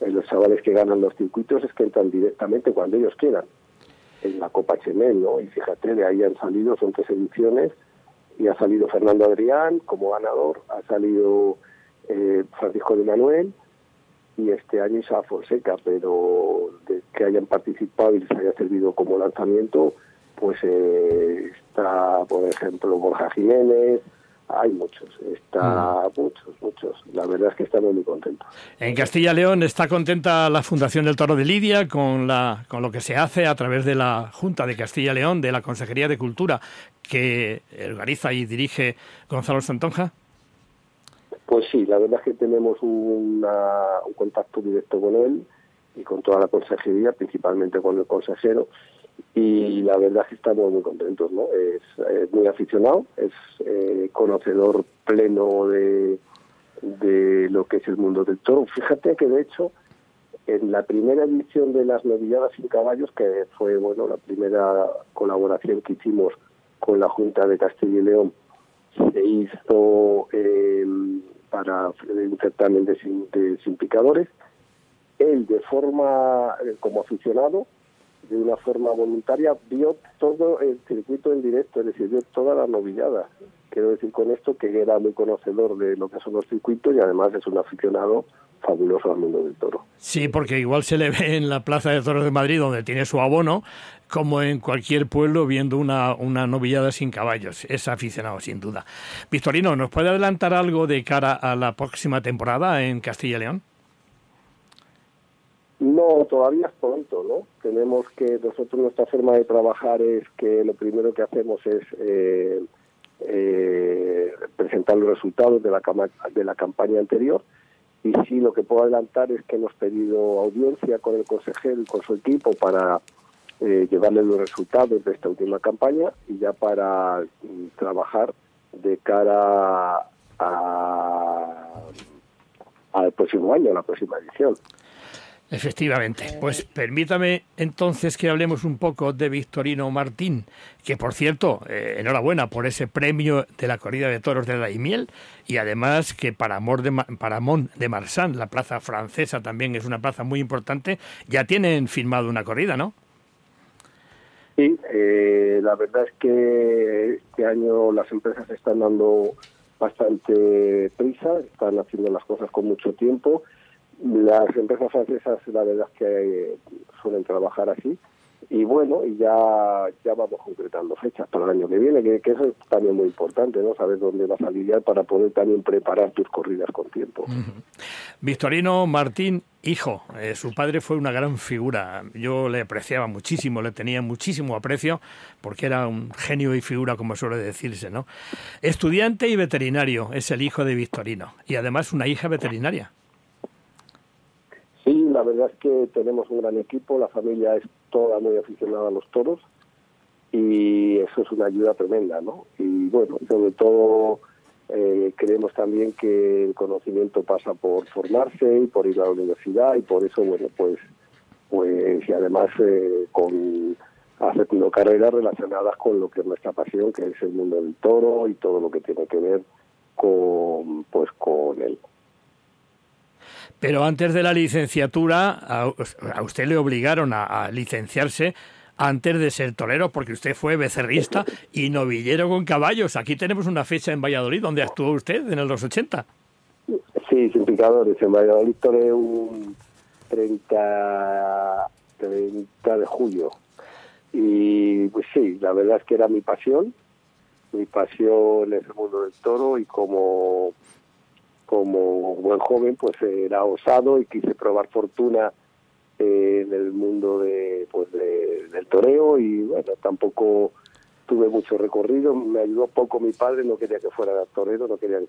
eh, los chavales que ganan los circuitos es que entran directamente cuando ellos quieran en la Copa Chenel, ¿no? Y fíjate, de ahí han salido, son tres ediciones, y ha salido Fernando Adrián como ganador, ha salido eh, Francisco de Manuel, y este año Isa Fonseca, pero de que hayan participado y les haya servido como lanzamiento, pues eh, está, por ejemplo, Borja Jiménez, hay muchos, está mm. muchos, muchos. La verdad es que estamos muy contentos. En Castilla León está contenta la Fundación del Toro de Lidia con, la, con lo que se hace a través de la Junta de Castilla León, de la Consejería de Cultura, que organiza y dirige Gonzalo Santonja. Pues sí, la verdad es que tenemos un contacto directo con él y con toda la consejería, principalmente con el consejero, y la verdad es que estamos muy contentos, ¿no? Es, es muy aficionado, es eh, conocedor pleno de, de lo que es el mundo del toro. Fíjate que de hecho en la primera edición de las novilladas sin caballos, que fue bueno la primera colaboración que hicimos con la Junta de Castilla y León, se hizo eh, para un certamen de, de sin. Él, de forma, eh, como aficionado, de una forma voluntaria, vio todo el circuito en directo, es decir, vio toda la novillada. Quiero decir con esto que era muy conocedor de lo que son los circuitos y además es un aficionado fabuloso al mundo del toro. Sí, porque igual se le ve en la Plaza de Toros de Madrid, donde tiene su abono, como en cualquier pueblo viendo una, una novillada sin caballos. Es aficionado, sin duda. Victorino, ¿nos puede adelantar algo de cara a la próxima temporada en Castilla y León? No, todavía es pronto, ¿no? Tenemos que, nosotros nuestra forma de trabajar es que lo primero que hacemos es eh, eh, presentar los resultados de la, de la campaña anterior y sí lo que puedo adelantar es que hemos pedido audiencia con el consejero y con su equipo para eh, llevarle los resultados de esta última campaña y ya para mm, trabajar de cara al próximo año, a la próxima edición. Efectivamente. Pues permítame entonces que hablemos un poco de Victorino Martín, que por cierto, eh, enhorabuena por ese premio de la corrida de toros de Daimiel y además que para, Amor de, para Mont de Marsan, la plaza francesa también es una plaza muy importante, ya tienen firmado una corrida, ¿no? Sí, eh, la verdad es que este año las empresas están dando bastante prisa, están haciendo las cosas con mucho tiempo las empresas francesas, la verdad es que eh, suelen trabajar así. Y bueno, y ya, ya vamos concretando fechas para el año que viene, que, eso es también muy importante, ¿no? Saber dónde vas a lidiar para poder también preparar tus corridas con tiempo. Victorino Martín, hijo, eh, su padre fue una gran figura. Yo le apreciaba muchísimo, le tenía muchísimo aprecio, porque era un genio y figura, como suele decirse, ¿no? Estudiante y veterinario es el hijo de Victorino, y además una hija veterinaria. La verdad es que tenemos un gran equipo, la familia es toda muy aficionada a los toros y eso es una ayuda tremenda, ¿no? Y bueno, sobre todo eh, creemos también que el conocimiento pasa por formarse y por ir a la universidad y por eso, bueno, pues, pues y además eh, con haciendo carreras relacionadas con lo que es nuestra pasión, que es el mundo del toro y todo lo que tiene que ver con, pues, con él. Pero antes de la licenciatura, a, usted le obligaron a, licenciarse antes de ser torero, porque usted fue becerrista y novillero con caballos. Aquí tenemos una fecha en Valladolid donde actuó usted en los 80. Sí, sin picadores. En Valladolid toré un 30, 30 de julio. Y pues sí, la verdad es que era mi pasión. Mi pasión es el mundo del toro y como como buen joven, pues era osado y quise probar fortuna eh, en el mundo de, pues del toreo y bueno, tampoco tuve mucho recorrido, me ayudó poco mi padre, no quería que fuera torero, no quería que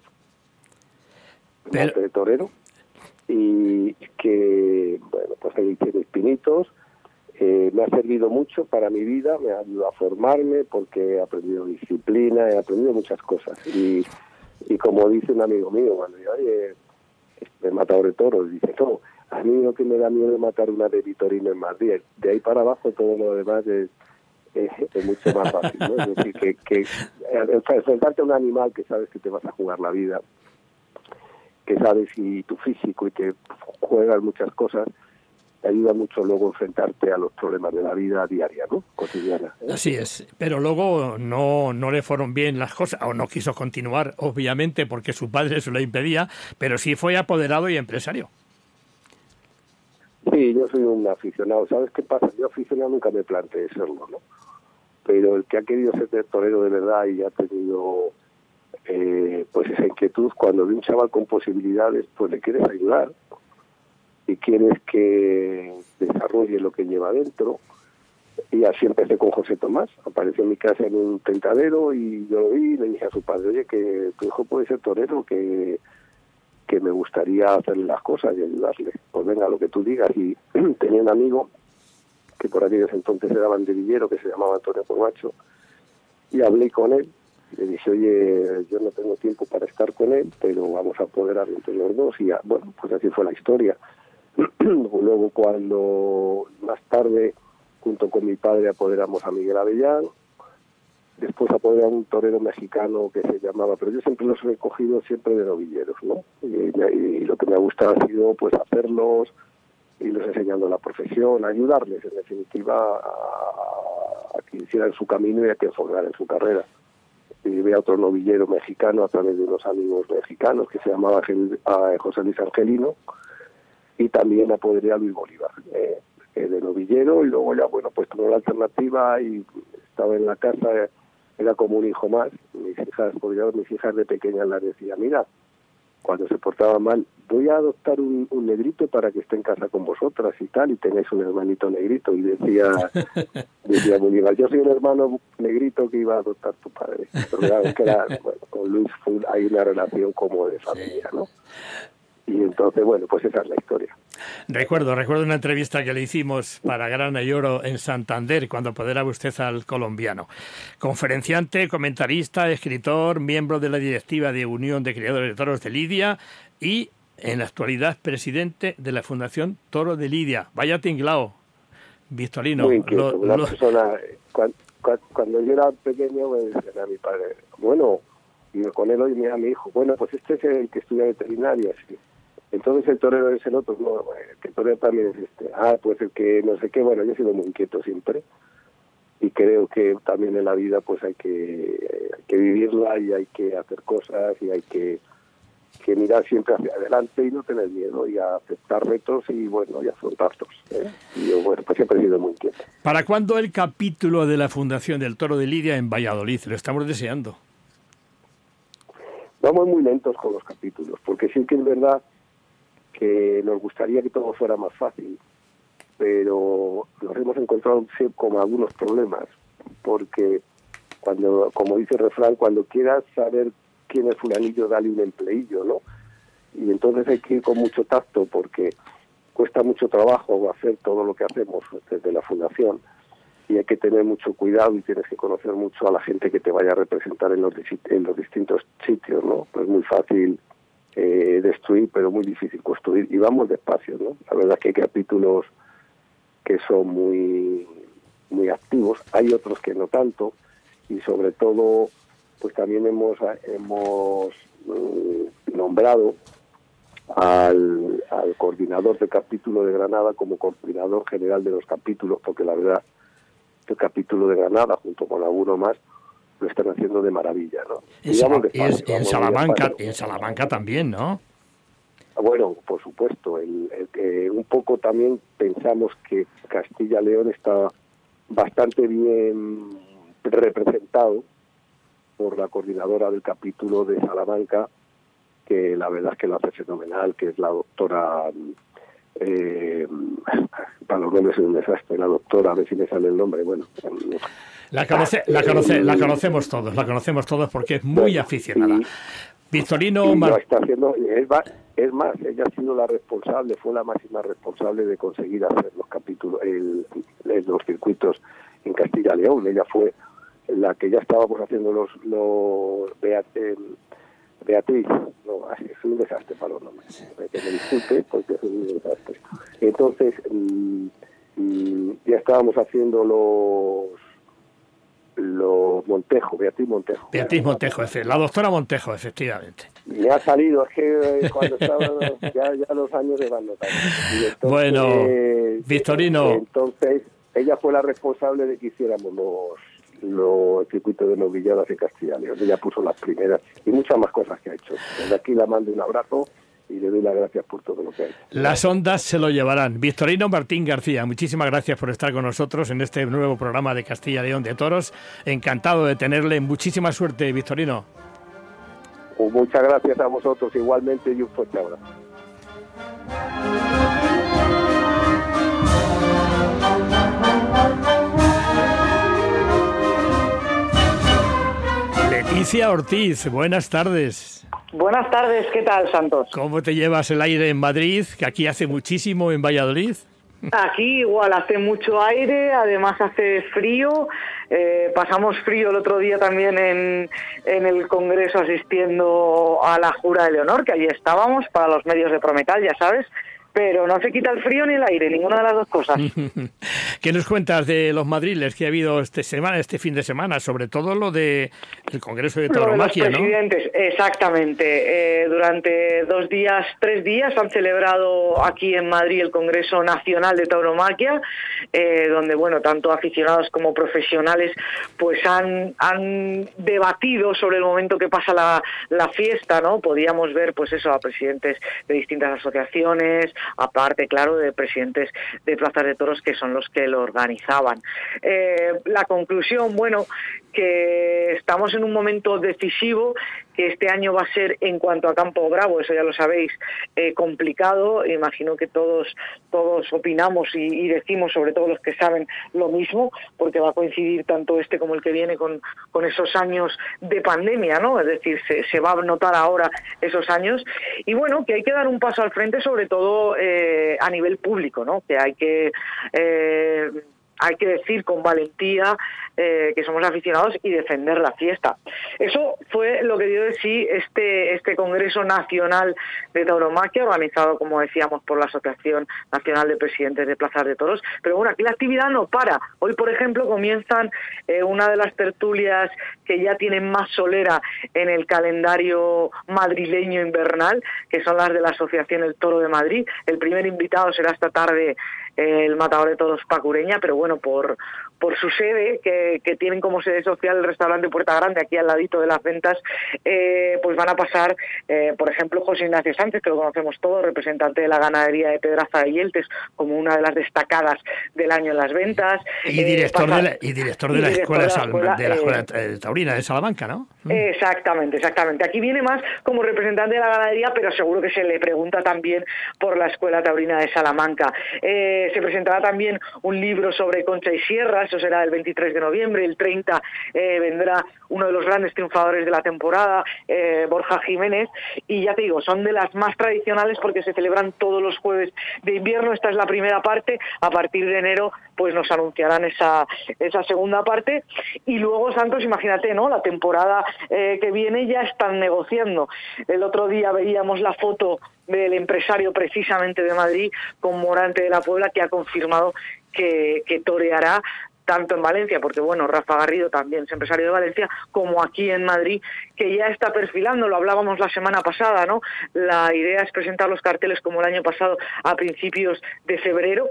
fuera torero. Y que, bueno, pues ahí tiene espinitos, eh, me ha servido mucho para mi vida, me ha ayudado a formarme porque he aprendido disciplina, he aprendido muchas cosas. Y y como dice un amigo mío, cuando yo, oye, este, matador de toros, dice, no, a mí lo que me da miedo es matar una de Vitorino en Madrid. De ahí para abajo todo lo demás es, mucho más fácil. ¿no? Es decir, que, que enfrentarte a un animal que sabes que te vas a jugar la vida, que sabes y tu físico y que juegas muchas cosas, ayuda mucho luego enfrentarte a los problemas de la vida diaria, ¿no? Cotidiana. ¿eh? Así es, pero luego no, no le fueron bien las cosas, o no quiso continuar, obviamente, porque su padre se lo impedía, pero sí fue apoderado y empresario. Sí, yo soy un aficionado. ¿Sabes qué pasa? Yo aficionado nunca me planteé serlo, ¿no? Pero el que ha querido ser torero de verdad y ha tenido eh, pues esa inquietud, cuando ve un chaval con posibilidades, pues le quieres ayudar y quieres que desarrolle lo que lleva dentro. Y así empecé con José Tomás. Apareció en mi casa en un tentadero y yo lo vi y le dije a su padre, oye, que tu hijo puede ser torero, que, que me gustaría hacerle las cosas y ayudarle. Pues venga, lo que tú digas. Y *clears throat* tenía un amigo que por aquellos entonces era banderillero, que se llamaba Antonio Corbacho, y hablé con él. Le dije, oye, yo no tengo tiempo para estar con él, pero vamos a apoderar entre los dos. Y bueno, pues así fue la historia. *clears throat* Luego cuando más tarde, junto con mi padre, apoderamos a Miguel Avellán, después apoderamos a un torero mexicano que se llamaba, pero yo siempre los he recogido siempre de novilleros, ¿no? Y, lo que me ha gustado ha sido pues hacerlos, irles enseñando la profesión, ayudarles en definitiva a, que hicieran su camino y a que en su carrera. Y vi a otro novillero mexicano a través de unos amigos mexicanos que se llamaba José Luis Angelino, y también la podría Luis Bolívar, eh, de novillero, y luego ya, bueno, pues tomó la alternativa y estaba en la casa, era como un hijo más. Mis hijas, porque mis hijas de pequeñas las decía, mira, cuando se portaba mal, voy a adoptar un, negrito para que esté en casa con vosotras y tal, y tenéis un hermanito negrito. Y decía, *laughs* decía Bolívar, yo soy un hermano negrito que iba a adoptar tu padre. Pero claro, que era, bueno, con Luis hay una relación como de familia, ¿no? Y entonces, bueno, pues esa es la historia. Recuerdo, recuerdo una entrevista que le hicimos para Grana y Oro en Santander, cuando apoderaba usted al colombiano. Conferenciante, comentarista, escritor, miembro de la directiva de Unión de Criadores de Toros de Lidia y, en la actualidad, presidente de la Fundación Toro de Lidia. Vaya tinglao, Victorino. Muy inquieto, persona, cuando, yo era pequeño, me decía a mi padre, bueno, con él hoy me a mi hijo, bueno, pues este es el que estudia veterinaria, sí entonces el torero es el otro, no, el torero también es este. Ah, pues el que no sé qué, bueno, yo he sido muy inquieto siempre y creo que también en la vida pues hay que, que vivirla y hay que hacer cosas y hay que, que mirar siempre hacia adelante y no tener miedo y aceptar retos y bueno, y afrontarlos. ¿eh? Y yo, bueno, pues siempre he sido muy inquieto. ¿Para cuándo el capítulo de la Fundación del Toro de Lidia en Valladolid? Lo estamos deseando. Vamos muy lentos con los capítulos, porque sí que es verdad que nos gustaría que todo fuera más fácil, pero nos hemos encontrado con algunos problemas, porque cuando, como dice el refrán, cuando quieras saber quién es fulanillo, dale un empleillo, ¿no? Y entonces hay que ir con mucho tacto porque cuesta mucho trabajo hacer todo lo que hacemos desde la fundación y hay que tener mucho cuidado y tienes que conocer mucho a la gente que te vaya a representar en los, en los distintos sitios, ¿no? Es muy fácil eh, destruir, pero muy difícil construir. Y vamos despacio, ¿no? La verdad es que hay capítulos que son muy, muy activos, hay otros que no tanto, y sobre todo, pues también hemos, hemos mm, nombrado al, al coordinador del capítulo de Granada como coordinador general de los capítulos, porque la verdad, el capítulo de Granada, junto con alguno más, lo están haciendo de maravilla, ¿no? En, Salamanca, en Salamanca también, ¿no? Ah, bueno, por supuesto. El, un poco también pensamos que Castilla-León está bastante bien representado por la coordinadora del capítulo de Salamanca, que la verdad es que lo hace fenomenal, que es la doctora, eh, para los nombres es un desastre, la doctora, a ver si me sale el nombre, bueno, la, conoce, la, conoce, la conocemos todos, la conocemos todos porque es muy aficionada. Victorino está haciendo, es, más, ella ha sido la responsable, fue la máxima responsable de conseguir hacer los capítulos, el, los circuitos en Castilla León. Ella fue la que ya estábamos haciendo los, los Beatriz, no, es un desastre para los nombres, que me disculpe porque es un desastre. Entonces, mm, mm, ya estábamos haciendo los los Montejo, Beatriz Montejo. Beatriz Montejo, la doctora Montejo, efectivamente. Me ha salido, es que eh, cuando estaba, ya, ya los años se van notando. bueno, Victorino. Entonces, ella fue la responsable de que hiciéramos los, los circuitos de novilladas en Castilla León. Ella puso las primeras y muchas más cosas que ha hecho. Desde aquí la mando un abrazo y le doy las gracias por todo lo que hay. Las ondas se lo llevarán. Victorino Martín García, muchísimas gracias por estar con nosotros en este nuevo programa de Castilla León de Toros. Encantado de tenerle. Muchísima suerte, Victorino. Pues muchas gracias a vosotros igualmente y un fuerte abrazo. Ortiz, buenas tardes. Buenas tardes, ¿qué tal, Santos? ¿Cómo te llevas el aire en Madrid? Que aquí hace muchísimo en Valladolid. Aquí igual hace mucho aire, además hace frío. Eh, pasamos frío el otro día también en, en, el Congreso asistiendo a la Jura de Leonor, que allí estábamos para los medios de Prometal, ya sabes pero no se quita el frío ni el aire, ninguna de las dos cosas. *laughs* ¿Qué nos cuentas de los madriles que ha habido este semana, este fin de semana? Sobre todo lo de el Congreso de Tauromaquia, los presidentes, exactamente. Eh, durante dos días, tres días han celebrado aquí en Madrid el Congreso Nacional de Tauromaquia, eh, donde bueno, tanto aficionados como profesionales pues han, han debatido sobre el momento que pasa la, la fiesta, ¿no? Podíamos ver pues eso a presidentes de distintas asociaciones, aparte claro de presidentes de plazas de toros que son los que lo organizaban. Eh, la conclusión, bueno, que estamos en un momento decisivo que este año va a ser en cuanto a Campo Bravo, eso ya lo sabéis, eh, complicado. Imagino que todos todos opinamos y, decimos, sobre todo los que saben, lo mismo, porque va a coincidir tanto este como el que viene con, con esos años de pandemia, ¿no? Es decir, se, se va a notar ahora esos años. Y bueno, que hay que dar un paso al frente, sobre todo eh, a nivel público, ¿no? Que hay que eh, hay que decir con valentía eh, que somos aficionados y defender la fiesta. Eso fue lo que dio de sí este, este Congreso Nacional de Tauromaquia, organizado, como decíamos, por la Asociación Nacional de Presidentes de Plazas de Toros. Pero bueno, aquí la actividad no para. Hoy, por ejemplo, comienzan eh, una de las tertulias que ya tienen más solera en el calendario madrileño invernal, que son las de la Asociación El Toro de Madrid. El primer invitado será esta tarde el matador de todos Pacureña, pero bueno, por, por su sede, que, que, tienen como sede social el restaurante Puerta Grande, aquí al ladito de las ventas, eh, pues van a pasar, eh, por ejemplo, José Ignacio Sánchez, que lo conocemos todos, representante de la ganadería de Pedraza de Yeltes, como una de las destacadas del año en las ventas. Y director, de, la, y director de, la, escuela, de la Escuela Taurina de Salamanca, ¿no? Mm. Exactamente, exactamente. Aquí viene más como representante de la ganadería, pero seguro que se le pregunta también por la Escuela Taurina de Salamanca. Eh, se presentará también un libro sobre Concha y Sierra, eso será el 23 de noviembre, el 30 eh, vendrá uno de los grandes triunfadores de la temporada, eh, Borja Jiménez, y ya te digo, son de las más tradicionales porque se celebran todos los jueves de invierno, esta es la primera parte, a partir de enero pues nos anunciarán esa, esa segunda parte, y luego Santos, imagínate, ¿no? La temporada eh, que viene ya están negociando. El otro día veíamos la foto del empresario precisamente de Madrid con Morante de la Puebla que ha confirmado que, que toreará tanto en Valencia, porque bueno, Rafa Garrido también es empresario de Valencia, como aquí en Madrid, que ya está perfilando, lo hablábamos la semana pasada, ¿no? La idea es presentar los carteles como el año pasado a principios de febrero,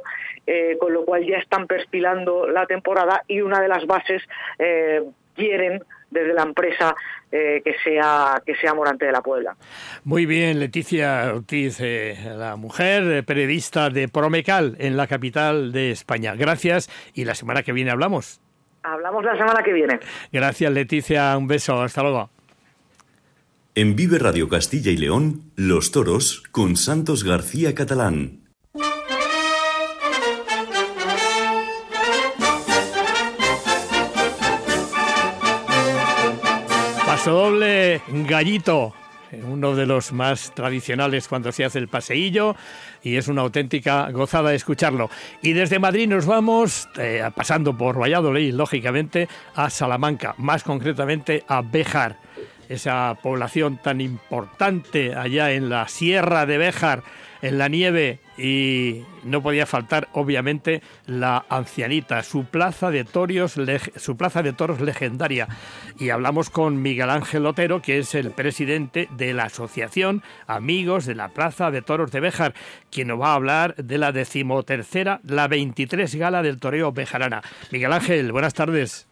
eh, con lo cual ya están perfilando la temporada y una de las bases eh, quieren desde la empresa eh, que sea que sea Morante de la Puebla. Muy bien, Leticia Ortiz, eh, la mujer eh, periodista de Promecal en la capital de España. Gracias y la semana que viene hablamos. Hablamos la semana que viene. Gracias, Leticia. Un beso. Hasta luego. En Vive Radio Castilla y León, Los Toros con Santos García Catalán. Gallito, uno de los más tradicionales cuando se hace el paseillo y es una auténtica gozada escucharlo. Y desde Madrid nos vamos, eh, pasando por Valladolid, lógicamente, a Salamanca, más concretamente a Béjar, esa población tan importante allá en la Sierra de Béjar en la nieve y no podía faltar obviamente la ancianita, su plaza de toros, su plaza de toros legendaria. Y hablamos con Miguel Ángel Otero, que es el presidente de la Asociación Amigos de la Plaza de Toros de Béjar, quien nos va a hablar de la decimotercera, la 23 gala del toreo bejarana. Miguel Ángel, buenas tardes.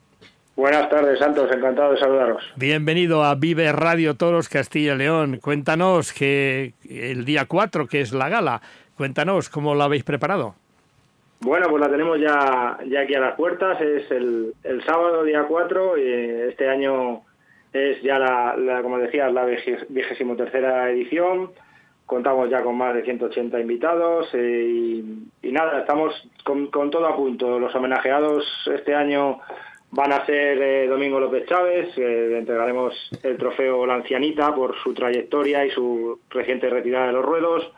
Buenas tardes, Santos, encantado de saludaros. Bienvenido a Vive Radio Toros Castilla y León. Cuéntanos que el día 4, que es la gala, cuéntanos cómo la habéis preparado. Bueno, pues la tenemos ya, ya aquí a las puertas, es el, sábado día 4, y este año es ya la, como decías, la vigésimo tercera edición, contamos ya con más de 180 invitados eh, y, nada, estamos con, con todo a punto. Los homenajeados este año van a ser eh, Domingo López Chávez, le entregaremos el trofeo La Ancianita por su trayectoria y su reciente retirada de los ruedos.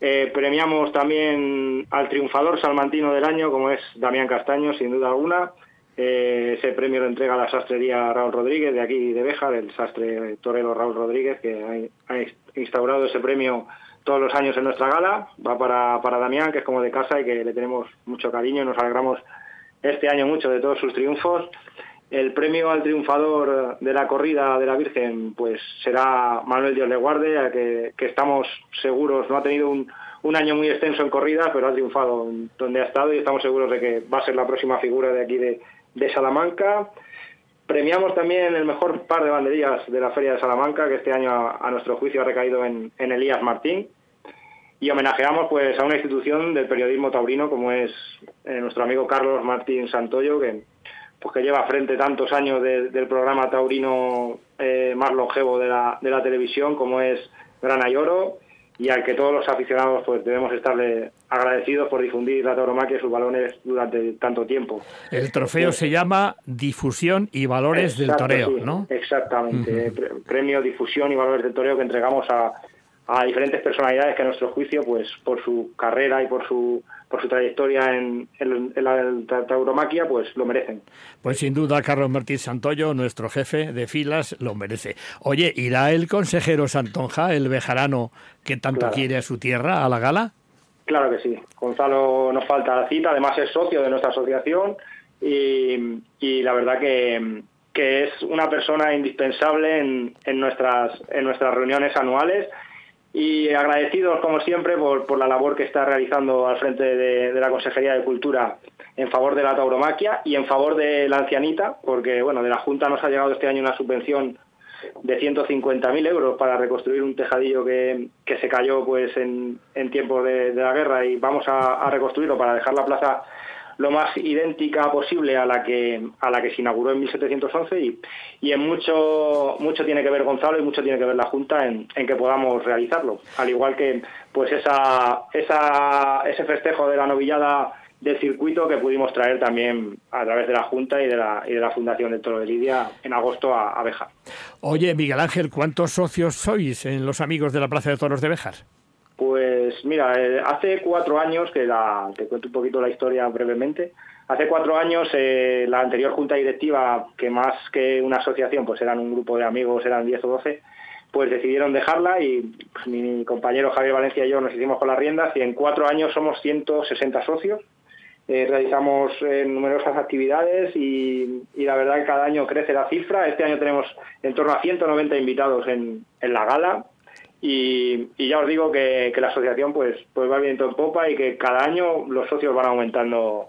Eh, premiamos también al triunfador salmantino del año, como es Damián Castaño, sin duda alguna. Eh, ese premio lo entrega la sastrería Raúl Rodríguez, de aquí de Béjar, el sastre torero Raúl Rodríguez, que ha, instaurado ese premio todos los años en nuestra gala. Va para, para Damián, que es como de casa y que le tenemos mucho cariño y nos alegramos este año mucho de todos sus triunfos. El premio al triunfador de la corrida de la Virgen pues será Manuel Dios le guarde, que, que estamos seguros, no ha tenido un, año muy extenso en corrida, pero ha triunfado donde ha estado y estamos seguros de que va a ser la próxima figura de aquí de, de Salamanca. Premiamos también el mejor par de banderías de la Feria de Salamanca, que este año a, nuestro juicio ha recaído en, Elías Martín. Y homenajeamos pues a una institución del periodismo taurino como es eh, nuestro amigo Carlos Martín Santoyo, que, pues, que lleva frente tantos años del programa taurino eh, más longevo de la, de la televisión, como es Grana y Oro y al que todos los aficionados pues debemos estarle agradecidos por difundir la tauromaquia y sus valores durante tanto tiempo. El trofeo se llama Difusión y Valores del Toreo, ¿no? Exactamente, premio Difusión y Valores del Toreo que entregamos a, a diferentes personalidades que a nuestro juicio, pues por su carrera y por su por su trayectoria en, la tauromaquia, pues lo merecen. Pues sin duda, Carlos Martín Santoyo, nuestro jefe de filas, lo merece. Oye, ¿irá el consejero Santonja, el bejarano que tanto quiere a su tierra, a la gala? Claro que sí. Gonzalo nos falta la cita, además es socio de nuestra asociación y, y la verdad que, que, es una persona indispensable en, en, nuestras, en nuestras reuniones anuales y agradecidos como siempre por, por la labor que está realizando al frente de, la Consejería de Cultura en favor de la tauromaquia y en favor de la ancianita, porque bueno, de la Junta nos ha llegado este año una subvención de 150.000 euros para reconstruir un tejadillo que, que se cayó pues en, en tiempos de, la guerra y vamos a, a reconstruirlo para dejar la plaza lo más idéntica posible a la que a la que se inauguró en 1711 y, y en mucho mucho tiene que ver Gonzalo y mucho tiene que ver la Junta en, en que podamos realizarlo al igual que pues esa, esa ese festejo de la novillada del circuito que pudimos traer también a través de la Junta y de la, y de la Fundación del Toro de Lidia en agosto a, a Bejar. Oye, Miguel Ángel, ¿cuántos socios sois en los amigos de la Plaza de Toros de Bejar? Pues mira, eh, hace cuatro años, que la, te cuento un poquito la historia brevemente, hace cuatro años eh, la anterior junta directiva, que más que una asociación, pues eran un grupo de amigos, eran 10 o 12, pues decidieron dejarla y pues, mi compañero Javier Valencia y yo nos hicimos con las riendas y en cuatro años somos 160 socios. Eh, realizamos numerosas actividades y, la verdad que cada año crece la cifra. Este año tenemos en torno a 190 invitados en la gala, y, ya os digo que, la asociación pues, pues va viento en popa y que cada año los socios van aumentando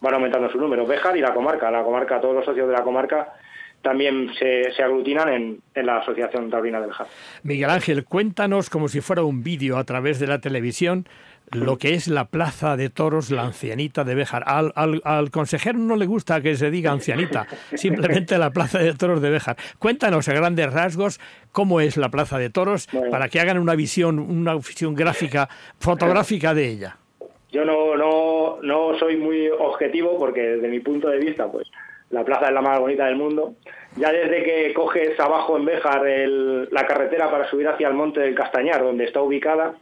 van aumentando su número. Bejar y la comarca, la comarca, todos los socios de la comarca también se, se aglutinan en, en, la Asociación Taurina del Bejar. Miguel Ángel, cuéntanos como si fuera un vídeo a través de la televisión lo que es la plaza de toros, la ancianita de Béjar. Al, al, consejero no le gusta que se diga ancianita, simplemente la plaza de toros de Béjar. Cuéntanos a grandes rasgos cómo es la plaza de toros para que hagan una visión, una visión gráfica, fotográfica de ella. Yo no, no, no soy muy objetivo porque desde mi punto de vista, pues la plaza es la más bonita del mundo. Ya desde que coges abajo en Béjar la carretera para subir hacia el monte del Castañar, donde está ubicada,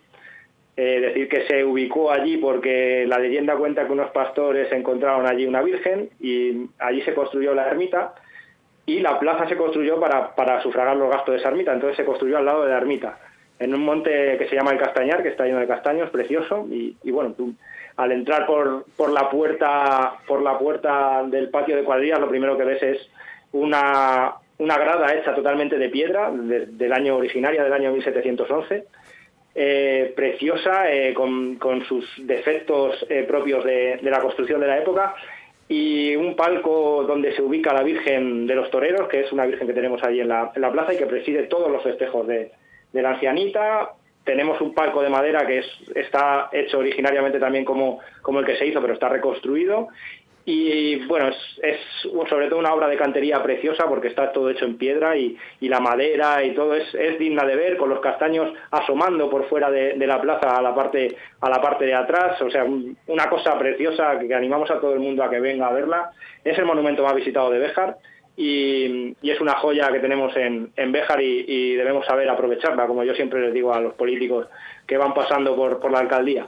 eh, decir que se ubicó allí porque la leyenda cuenta que unos pastores encontraron allí una virgen y allí se construyó la ermita y la plaza se construyó para, para sufragar los gastos de esa ermita, entonces se construyó al lado de la ermita, en un monte que se llama el Castañar, que está lleno de castaños, precioso, y, bueno, tú al entrar por, por la puerta por la puerta del patio de cuadrillas lo primero que ves es una, una grada hecha totalmente de piedra del año originaria del año 1711 eh, preciosa, eh, con, sus defectos eh, propios de, la construcción de la época, y un palco donde se ubica la Virgen de los Toreros, que es una Virgen que tenemos ahí en la, plaza y que preside todos los festejos de, la ancianita. Tenemos un palco de madera que es, está hecho originariamente también como, como el que se hizo, pero está reconstruido. Y bueno, es, sobre todo una obra de cantería preciosa porque está todo hecho en piedra y, la madera y todo es, es, digna de ver con los castaños asomando por fuera de, la plaza a la parte a la parte de atrás. O sea, una cosa preciosa que, animamos a todo el mundo a que venga a verla. Es el monumento más visitado de Béjar y, es una joya que tenemos en, en Béjar y, debemos saber aprovecharla, como yo siempre les digo a los políticos que van pasando por, por la alcaldía.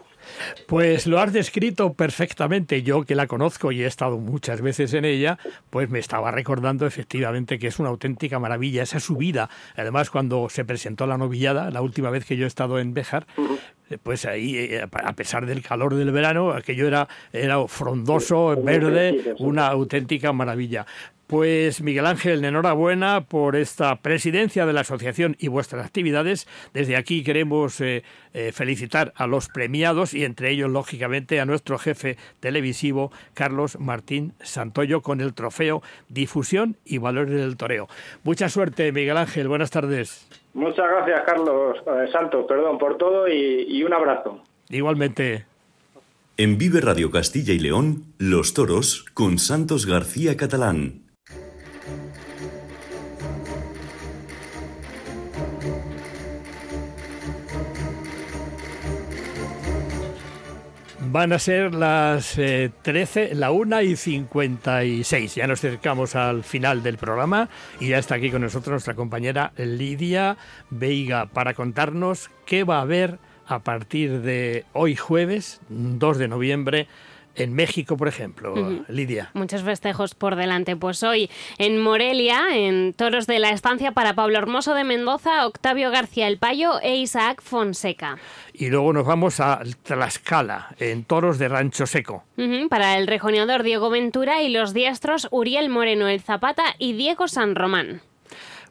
Pues lo has descrito perfectamente. Yo que la conozco y he estado muchas veces en ella, pues me estaba recordando efectivamente que es una auténtica maravilla esa subida. Además, cuando se presentó la novillada, la última vez que yo he estado en Béjar, pues ahí, eh, a pesar del calor del verano, aquello era, era frondoso, verde, una auténtica maravilla. Pues Miguel Ángel, enhorabuena por esta presidencia de la asociación y vuestras actividades. Desde aquí queremos eh, eh, felicitar a los premiados y entre ellos, lógicamente, a nuestro jefe televisivo, Carlos Martín Santoyo, con el trofeo Difusión y Valores del Toreo. Mucha suerte, Miguel Ángel. Buenas tardes. Muchas gracias, Carlos eh, Santos, perdón por todo y, y un abrazo. Igualmente. En Vive Radio Castilla y León, Los Toros con Santos García Catalán. Van a ser las 13, eh, la 1 y 56. Ya nos acercamos al final del programa y ya está aquí con nosotros nuestra compañera Lidia Veiga para contarnos qué va a haber a partir de hoy jueves, 2 de noviembre, en México, por ejemplo, Lidia. Muchos festejos por delante. Pues hoy en Morelia, en Toros de la Estancia para Pablo Hermoso de Mendoza, Octavio García El Payo e Isaac Fonseca. Y luego nos vamos a Tlaxcala, en Toros de Rancho Seco. para el rejoneador Diego Ventura y los diestros Uriel Moreno El Zapata y Diego San Román.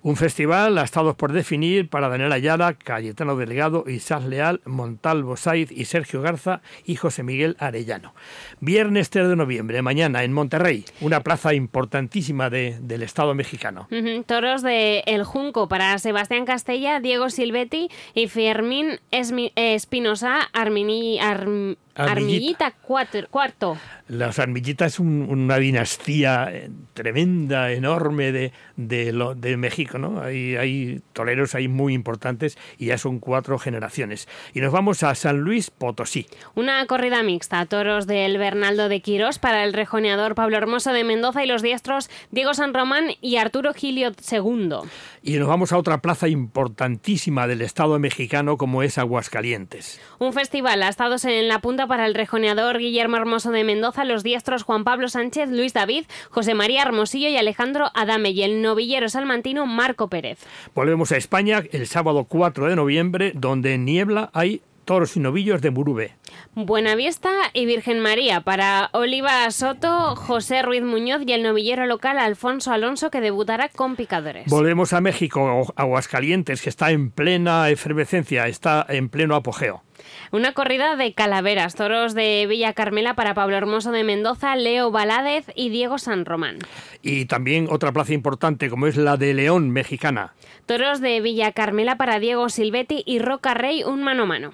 Un festival a estados por definir para Daniel Ayala, Cayetano Delgado, Isaac Leal, Montalvo Saiz y Sergio Garza y José Miguel Arellano. Viernes 3 de noviembre, mañana en Monterrey, una plaza importantísima del Estado mexicano. Toros de El Junco para Sebastián Castella, Diego Silvetti y Fermín Espinosa Armini, Armillita cuarto. Las Armillitas es una dinastía eh, tremenda, enorme de, de, de México, ¿no? Hay, hay toreros ahí muy importantes y ya son cuatro generaciones. Y nos vamos a San Luis Potosí. Una corrida mixta, toros del Bernaldo de Quirós para el rejoneador Pablo Hermoso de Mendoza y los diestros Diego San Román y Arturo Gilio II. Y nos vamos a otra plaza importantísima del Estado mexicano como es Aguascalientes. Un festival ha estado en la punta para el rejoneador Guillermo Hermoso de Mendoza, los diestros Juan Pablo Sánchez, Luis David, José María Hermosillo y Alejandro Adame y el novillero salmantino Marco Pérez. Volvemos a España el sábado 4 de noviembre, donde en Niebla hay toros y novillos de Burube. Buenavista y Virgen María para Oliva Soto, José Ruiz Muñoz y el novillero local Alfonso Alonso que debutará con picadores. Volvemos a México, Aguascalientes, que está en plena efervescencia, está en pleno apogeo. Una corrida de calaveras, toros de Villa Carmela para Pablo Hermoso de Mendoza, Leo Baládez y Diego San Román. Y también otra plaza importante como es la de León, mexicana. Toros de Villa Carmela para Diego Silvetti y Roca Rey, un mano a mano.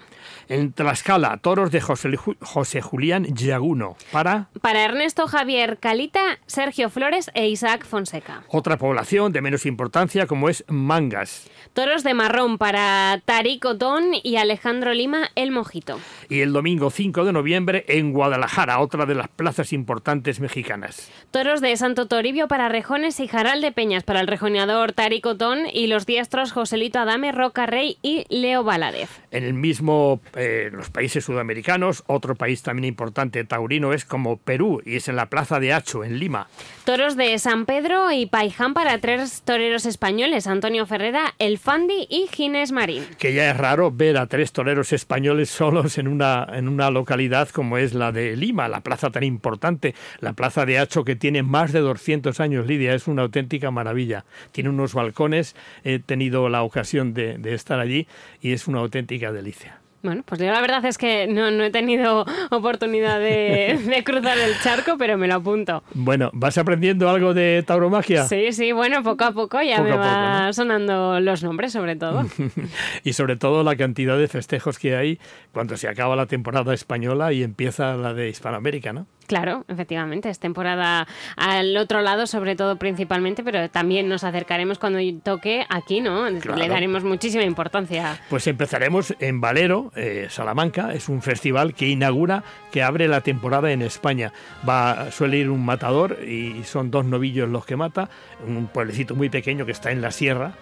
En Tlaxcala, toros de José, Julián Yaguno. Para... Para Ernesto Javier Calita, Sergio Flores e Isaac Fonseca. Otra población de menos importancia como es Mangas. Toros de marrón para Tarico Don y Alejandro Lima, El Mojito. Y el domingo 5 de noviembre en Guadalajara, otra de las plazas importantes mexicanas. Toros de Santo Toribio para Rejones y Jaral de Peñas para el rejoneador Tarico Don y los diestros Joselito Adame, Roca Rey y Leo Valadez. En el mismo eh, los países sudamericanos. Otro país también importante taurino es como Perú y es en la Plaza de Hacho, en Lima. Toros de San Pedro y Paiján para tres toreros españoles, Antonio Ferrera, El Fandi y Ginés Marín. Que ya es raro ver a tres toreros españoles solos en una, en una localidad como es la de Lima, la plaza tan importante, la Plaza de Hacho que tiene más de 200 años, Lidia, es una auténtica maravilla. Tiene unos balcones, he tenido la ocasión de estar allí y es una auténtica delicia. Bueno, pues yo la verdad es que no, he tenido oportunidad *laughs* de, cruzar el charco, pero me lo apunto. Bueno, ¿vas aprendiendo algo de tauromagia? Sí, sí, bueno, poco a poco ya me van sonando los nombres sobre todo. *laughs* y sobre todo la cantidad de festejos que hay cuando se acaba la temporada española y empieza la de Hispanoamérica, ¿no? Claro, efectivamente, es temporada al otro lado, sobre todo principalmente, pero también nos acercaremos cuando toque aquí, ¿no? Le daremos muchísima importancia. Pues empezaremos en Valero, eh, Salamanca, es un festival que inaugura, que abre la temporada en España. Va, suele ir un matador y son dos novillos los que mata, un pueblecito muy pequeño que está en la sierra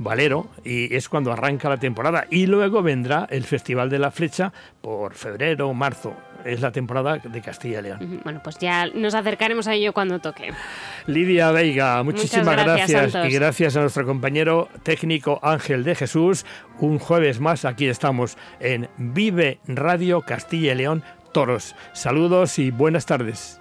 Valero y es cuando arranca la temporada. Y luego vendrá el Festival de la Flecha por febrero marzo. Es la temporada de Castilla y León. Bueno, pues ya nos acercaremos a ello cuando toque. Lidia Veiga, muchísimas gracias, y gracias a nuestro compañero técnico Ángel de Jesús. Un jueves más aquí estamos en Vive Radio Castilla y León Toros. Saludos y buenas tardes.